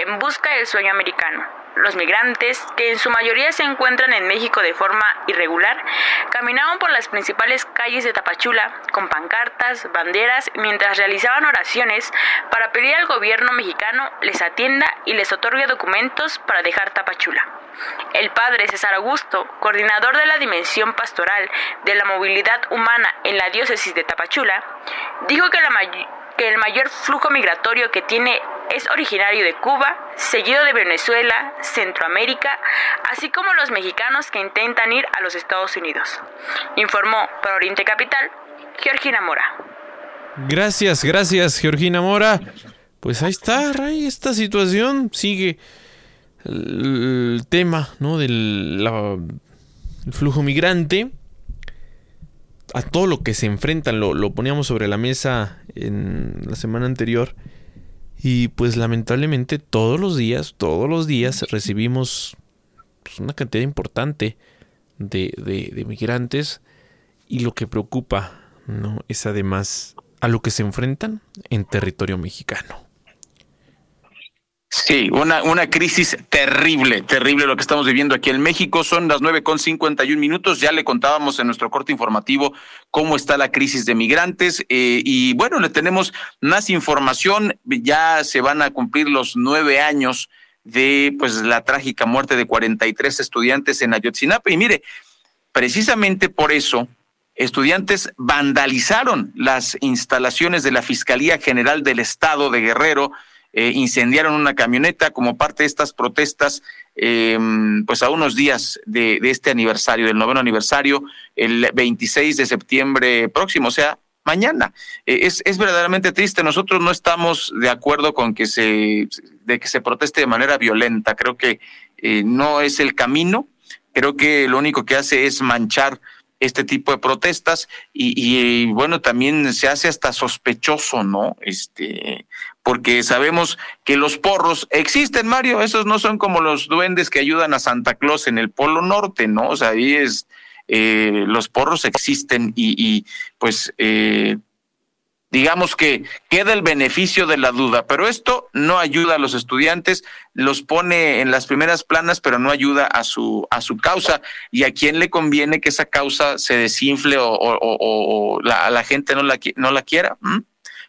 en busca del sueño americano. Los migrantes, que en su mayoría se encuentran en México de forma irregular, caminaban por las principales calles de Tapachula con pancartas, banderas, mientras realizaban oraciones para pedir al gobierno mexicano les atienda y les otorgue documentos para dejar Tapachula. El padre César Augusto, coordinador de la Dimensión Pastoral de la Movilidad Humana en la diócesis de Tapachula, dijo que, que el mayor flujo migratorio que tiene es originario de Cuba, seguido de Venezuela, Centroamérica, así como los mexicanos que intentan ir a los Estados Unidos. Informó para Oriente Capital, Georgina Mora. Gracias, gracias, Georgina Mora. Pues ahí está, Ray, esta situación sigue el tema, ¿no? Del flujo migrante a todo lo que se enfrentan, lo, lo poníamos sobre la mesa en la semana anterior y pues lamentablemente todos los días, todos los días recibimos pues, una cantidad importante de, de, migrantes y lo que preocupa ¿no? es además a lo que se enfrentan en territorio mexicano. Sí, una, una crisis terrible, terrible lo que estamos viviendo aquí en México. Son las nueve con un minutos. Ya le contábamos en nuestro corte informativo cómo está la crisis de migrantes. Eh, y bueno, le tenemos más información. Ya se van a cumplir los nueve años de pues la trágica muerte de 43 estudiantes en Ayotzinapa. Y mire, precisamente por eso, estudiantes vandalizaron las instalaciones de la Fiscalía General del Estado de Guerrero eh, incendiaron una camioneta como parte de estas protestas, eh, pues a unos días de, este aniversario, del noveno aniversario, el 26 de septiembre próximo, o sea, mañana. Eh, es, es verdaderamente triste. Nosotros no estamos de acuerdo con que se, de que se proteste de manera violenta. Creo que no es el camino. Creo que lo único que hace es manchar este tipo de protestas y, y, bueno también se hace hasta sospechoso no este porque sabemos que los porros existen, Mario, esos no son como los duendes que ayudan a Santa Claus en el Polo Norte, ¿no? O sea, ahí es, eh, los porros existen y, y pues eh, digamos que queda el beneficio de la duda, pero esto no ayuda a los estudiantes, los pone en las primeras planas, pero no ayuda a su a su causa y a quién le conviene que esa causa se desinfle o, o, o, la, gente no la no la quiera.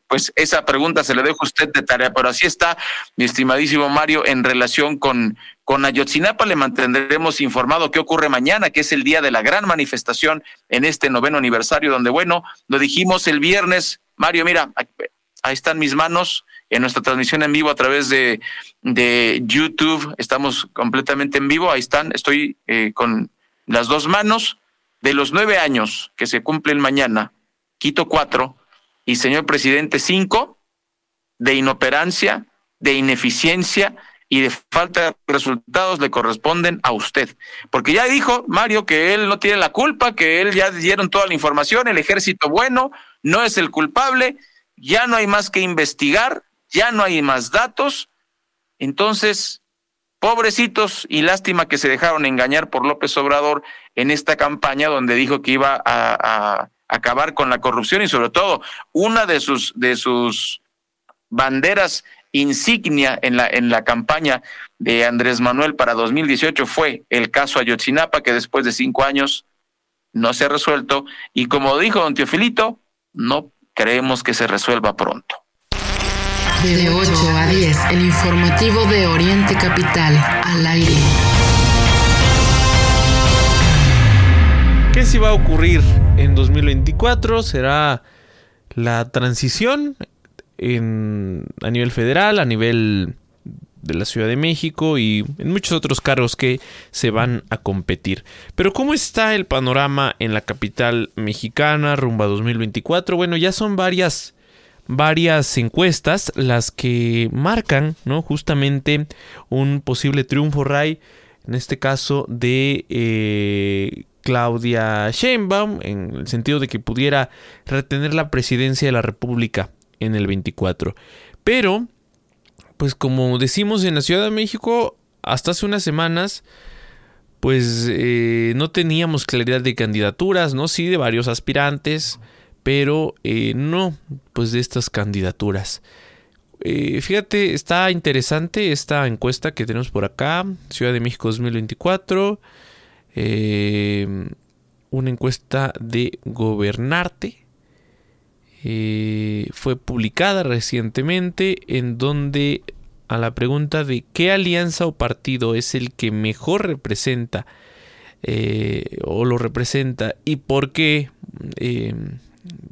Pues esa pregunta se le dejo a usted de tarea, pero así está, mi estimadísimo Mario, en relación con, con Ayotzinapa. Le mantendremos informado qué ocurre mañana, que es el día de la gran manifestación en este noveno aniversario, donde, bueno, lo dijimos el viernes. Mario, mira, ahí están mis manos en nuestra transmisión en vivo a través de, de YouTube. Estamos completamente en vivo. Ahí están. Estoy eh, con las dos manos de los nueve años que se cumplen mañana. Quito cuatro y señor presidente, cinco de inoperancia, de ineficiencia y de falta de resultados le corresponden a usted. Porque ya dijo Mario que él no tiene la culpa, que él ya dieron toda la información, el ejército bueno no es el culpable, ya no hay más que investigar, ya no hay más datos. Entonces, pobrecitos y lástima que se dejaron engañar por López Obrador en esta campaña donde dijo que iba a, a acabar con la corrupción y sobre todo una de sus de sus banderas insignia en la en la campaña de Andrés Manuel para 2018 fue el caso Ayotzinapa que después de cinco años no se ha resuelto y como dijo don Teofilito no creemos que se resuelva pronto. De 8 a 10, el informativo de Oriente Capital, al aire. ¿Qué sí va a ocurrir en 2024? Será la transición en, a nivel federal, a nivel de la Ciudad de México y en muchos otros cargos que se van a competir. Pero ¿cómo está el panorama en la capital mexicana rumba 2024? Bueno, ya son varias varias encuestas las que marcan, ¿no? Justamente un posible triunfo Ray, en este caso de eh, Claudia Sheinbaum, en el sentido de que pudiera retener la presidencia de la República en el 24. Pero pues como decimos en la Ciudad de México, hasta hace unas semanas, pues eh, no teníamos claridad de candidaturas, ¿no? Sí, de varios aspirantes, pero eh, no, pues de estas candidaturas. Eh, fíjate, está interesante esta encuesta que tenemos por acá, Ciudad de México 2024, una encuesta de Gobernarte, eh, fue publicada recientemente en donde a la pregunta de qué alianza o partido es el que mejor representa eh, o lo representa y por qué eh,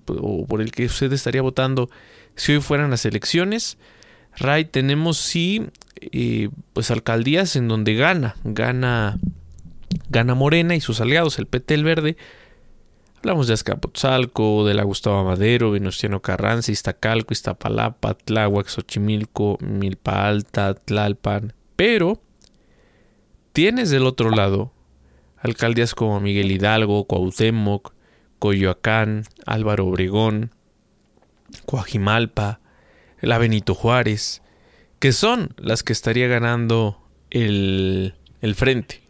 o por el que usted estaría votando si hoy fueran las elecciones. Ray, tenemos sí pues alcaldías en donde gana, gana, gana Morena y sus aliados, el PT, el Verde, Hablamos de Azcapotzalco, de la Gustavo Madero, Venustiano Carranza, Iztacalco, Iztapalapa, Tláhuac, Xochimilco, Milpa Alta, Tlalpan. Pero tienes del otro lado alcaldías como Miguel Hidalgo, Cuauhtémoc, Coyoacán, Álvaro Obregón, Coajimalpa, la Benito Juárez, que son las que estaría ganando el, el frente.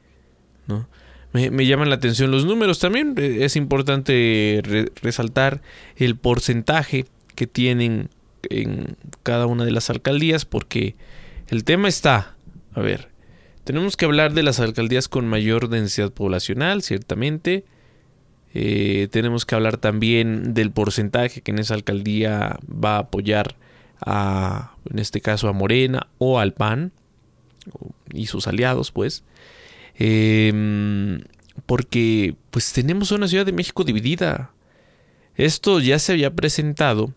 Me, llaman la atención los números. También eh, es importante resaltar el porcentaje que tienen en cada una de las alcaldías porque el tema está, a ver, tenemos que hablar de las alcaldías con mayor densidad poblacional, ciertamente. Eh, tenemos que hablar también del porcentaje que en esa alcaldía va a apoyar a, en este caso, a Morena o al PAN y sus aliados, pues. Em, porque pues tenemos una Ciudad de México dividida. Esto ya se había presentado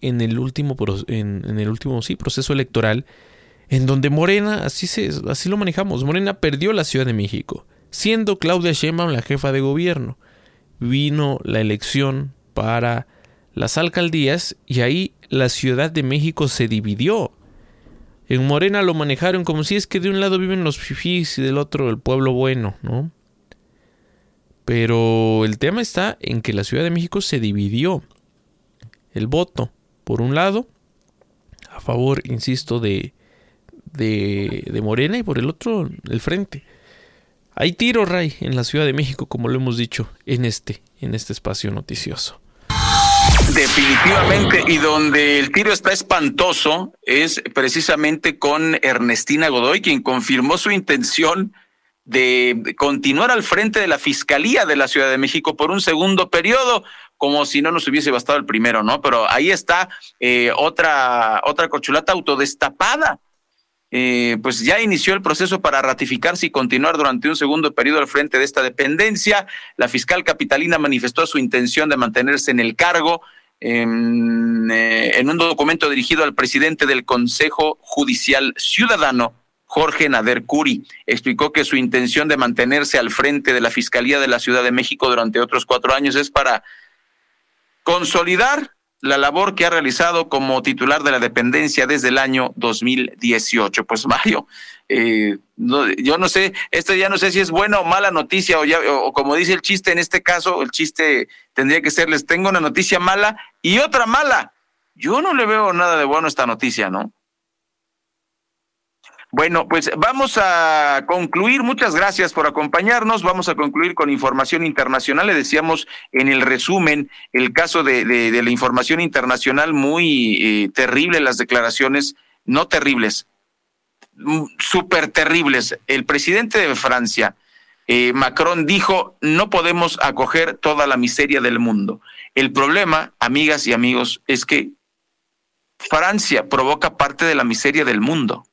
en el último, en, el último sí, proceso electoral, en donde Morena, así, se, así lo manejamos, Morena perdió la Ciudad de México, siendo Claudia Sheinbaum la jefa de gobierno. Vino la elección para las alcaldías y ahí la Ciudad de México se dividió. En Morena lo manejaron como si es que de un lado viven los fifís y del otro el pueblo bueno, ¿no? Pero el tema está en que la Ciudad de México se dividió el voto, por un lado, a favor, insisto, de, de, de Morena y por el otro, el frente. Hay tiro, Ray, en la Ciudad de México, como lo hemos dicho en este, en este espacio noticioso. Definitivamente, y donde el tiro está espantoso es precisamente con Ernestina Godoy, quien confirmó su intención de continuar al frente de la Fiscalía de la Ciudad de México por un segundo periodo, como si no nos hubiese bastado el primero, ¿no? Pero ahí está eh, otra, otra corchulata autodestapada. Eh, pues ya inició el proceso para ratificarse y continuar durante un segundo periodo al frente de esta dependencia. La fiscal capitalina manifestó su intención de mantenerse en el cargo en, eh, en un documento dirigido al presidente del Consejo Judicial Ciudadano, Jorge Nader Curi. Explicó que su intención de mantenerse al frente de la Fiscalía de la Ciudad de México durante otros cuatro años es para consolidar la labor que ha realizado como titular de la dependencia desde el año 2018. Pues Mario, eh, yo no sé, esto ya no sé si es buena o mala noticia o, ya, o como dice el chiste en este caso, el chiste tendría que ser, les tengo una noticia mala y otra mala. Yo no le veo nada de bueno a esta noticia, ¿no? Bueno, pues vamos a concluir. Muchas gracias por acompañarnos. Vamos a concluir con información internacional. Le decíamos en el resumen el caso de, la información internacional muy eh, terrible, las declaraciones, no terribles, mm, súper terribles. El presidente de Francia, eh, Macron, dijo, no podemos acoger toda la miseria del mundo. El problema, amigas y amigos, es que Francia provoca parte de la miseria del mundo.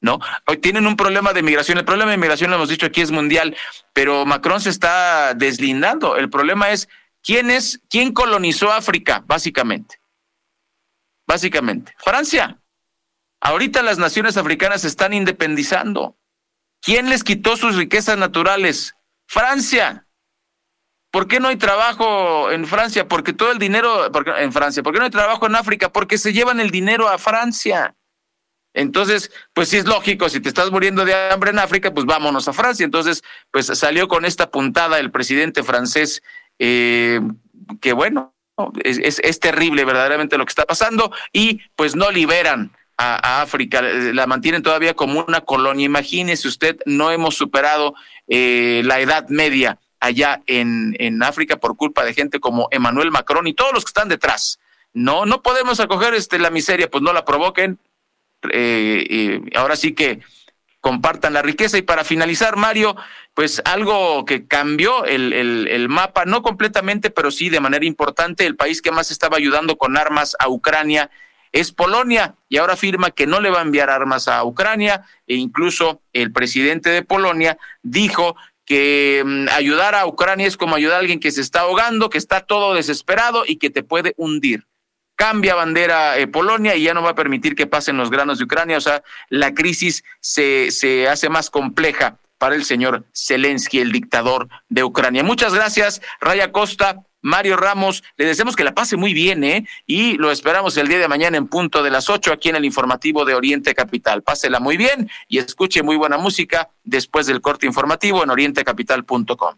¿No? Hoy tienen un problema de migración. El problema de migración, lo hemos dicho aquí, es mundial, pero Macron se está deslindando. El problema es quién es, quién colonizó África, básicamente. Básicamente. Francia. Ahorita las naciones africanas se están independizando. ¿Quién les quitó sus riquezas naturales? Francia. ¿Por qué no hay trabajo en Francia? Porque todo el dinero, en Francia, ¿por qué no hay trabajo en África? Porque se llevan el dinero a Francia. Entonces, pues sí es lógico, si te estás muriendo de hambre en África, pues vámonos a Francia. Entonces, pues salió con esta puntada el presidente francés, eh, que bueno, es, terrible verdaderamente lo que está pasando y pues no liberan a, África, la mantienen todavía como una colonia. Imagínese usted, no hemos superado eh, la edad media allá en, en África por culpa de gente como Emmanuel Macron y todos los que están detrás. No, no podemos acoger este, la miseria, pues no la provoquen. Eh, ahora sí que compartan la riqueza. Y para finalizar, Mario, pues algo que cambió el, el, el, mapa, no completamente, pero sí de manera importante, el país que más estaba ayudando con armas a Ucrania es Polonia y ahora afirma que no le va a enviar armas a Ucrania e incluso el presidente de Polonia dijo que mm, ayudar a Ucrania es como ayudar a alguien que se está ahogando, que está todo desesperado y que te puede hundir. Cambia bandera eh, Polonia y ya no va a permitir que pasen los granos de Ucrania. O sea, la crisis se, se hace más compleja para el señor Zelensky, el dictador de Ucrania. Muchas gracias, Raya Costa. Mario Ramos, le deseamos que la pase muy bien, ¿eh? Y lo esperamos el día de mañana en punto de las ocho aquí en el informativo de Oriente Capital. Pásela muy bien y escuche muy buena música después del corte informativo en orientecapital.com.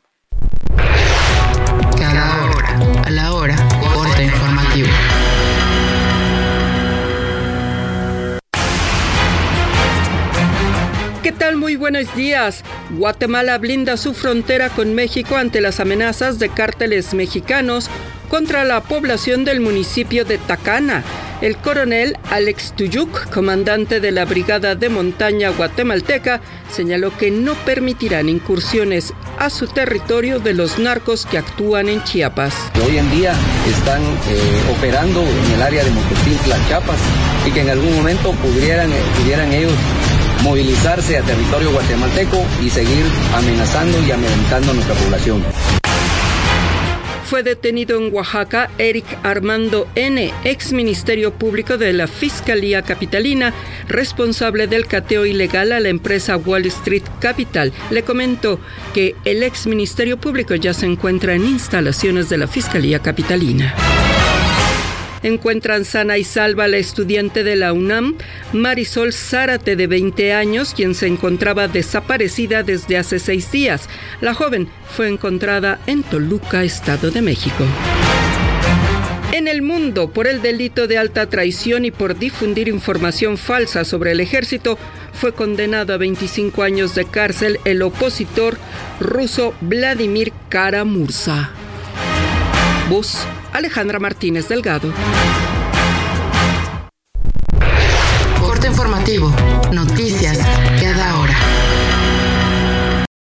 ¿Qué tal? Muy buenos días. Guatemala blinda su frontera con México ante las amenazas de cárteles mexicanos contra la población del municipio de Tacana. El coronel Alex Tuyuk, comandante de la Brigada de Montaña guatemalteca, señaló que no permitirán incursiones a su territorio de los narcos que actúan en Chiapas. Hoy en día están eh, operando en el área de Mototintla, Chiapas, y que en algún momento pudieran, pudieran ellos movilizarse a territorio guatemalteco y seguir amenazando y amedrentando a nuestra población. Fue detenido en Oaxaca Eric Armando N., ex Ministerio Público de la Fiscalía Capitalina, responsable del cateo ilegal a la empresa Wall Street Capital. Le comentó que el ex Ministerio Público ya se encuentra en instalaciones de la Fiscalía Capitalina encuentran sana y salva a la estudiante de la UNAM, Marisol Zárate, de 20 años, quien se encontraba desaparecida desde hace seis días. La joven fue encontrada en Toluca, Estado de México. En el mundo, por el delito de alta traición y por difundir información falsa sobre el ejército, fue condenado a 25 años de cárcel el opositor ruso Vladimir Karamursa. Voz Alejandra Martínez Delgado. Corte informativo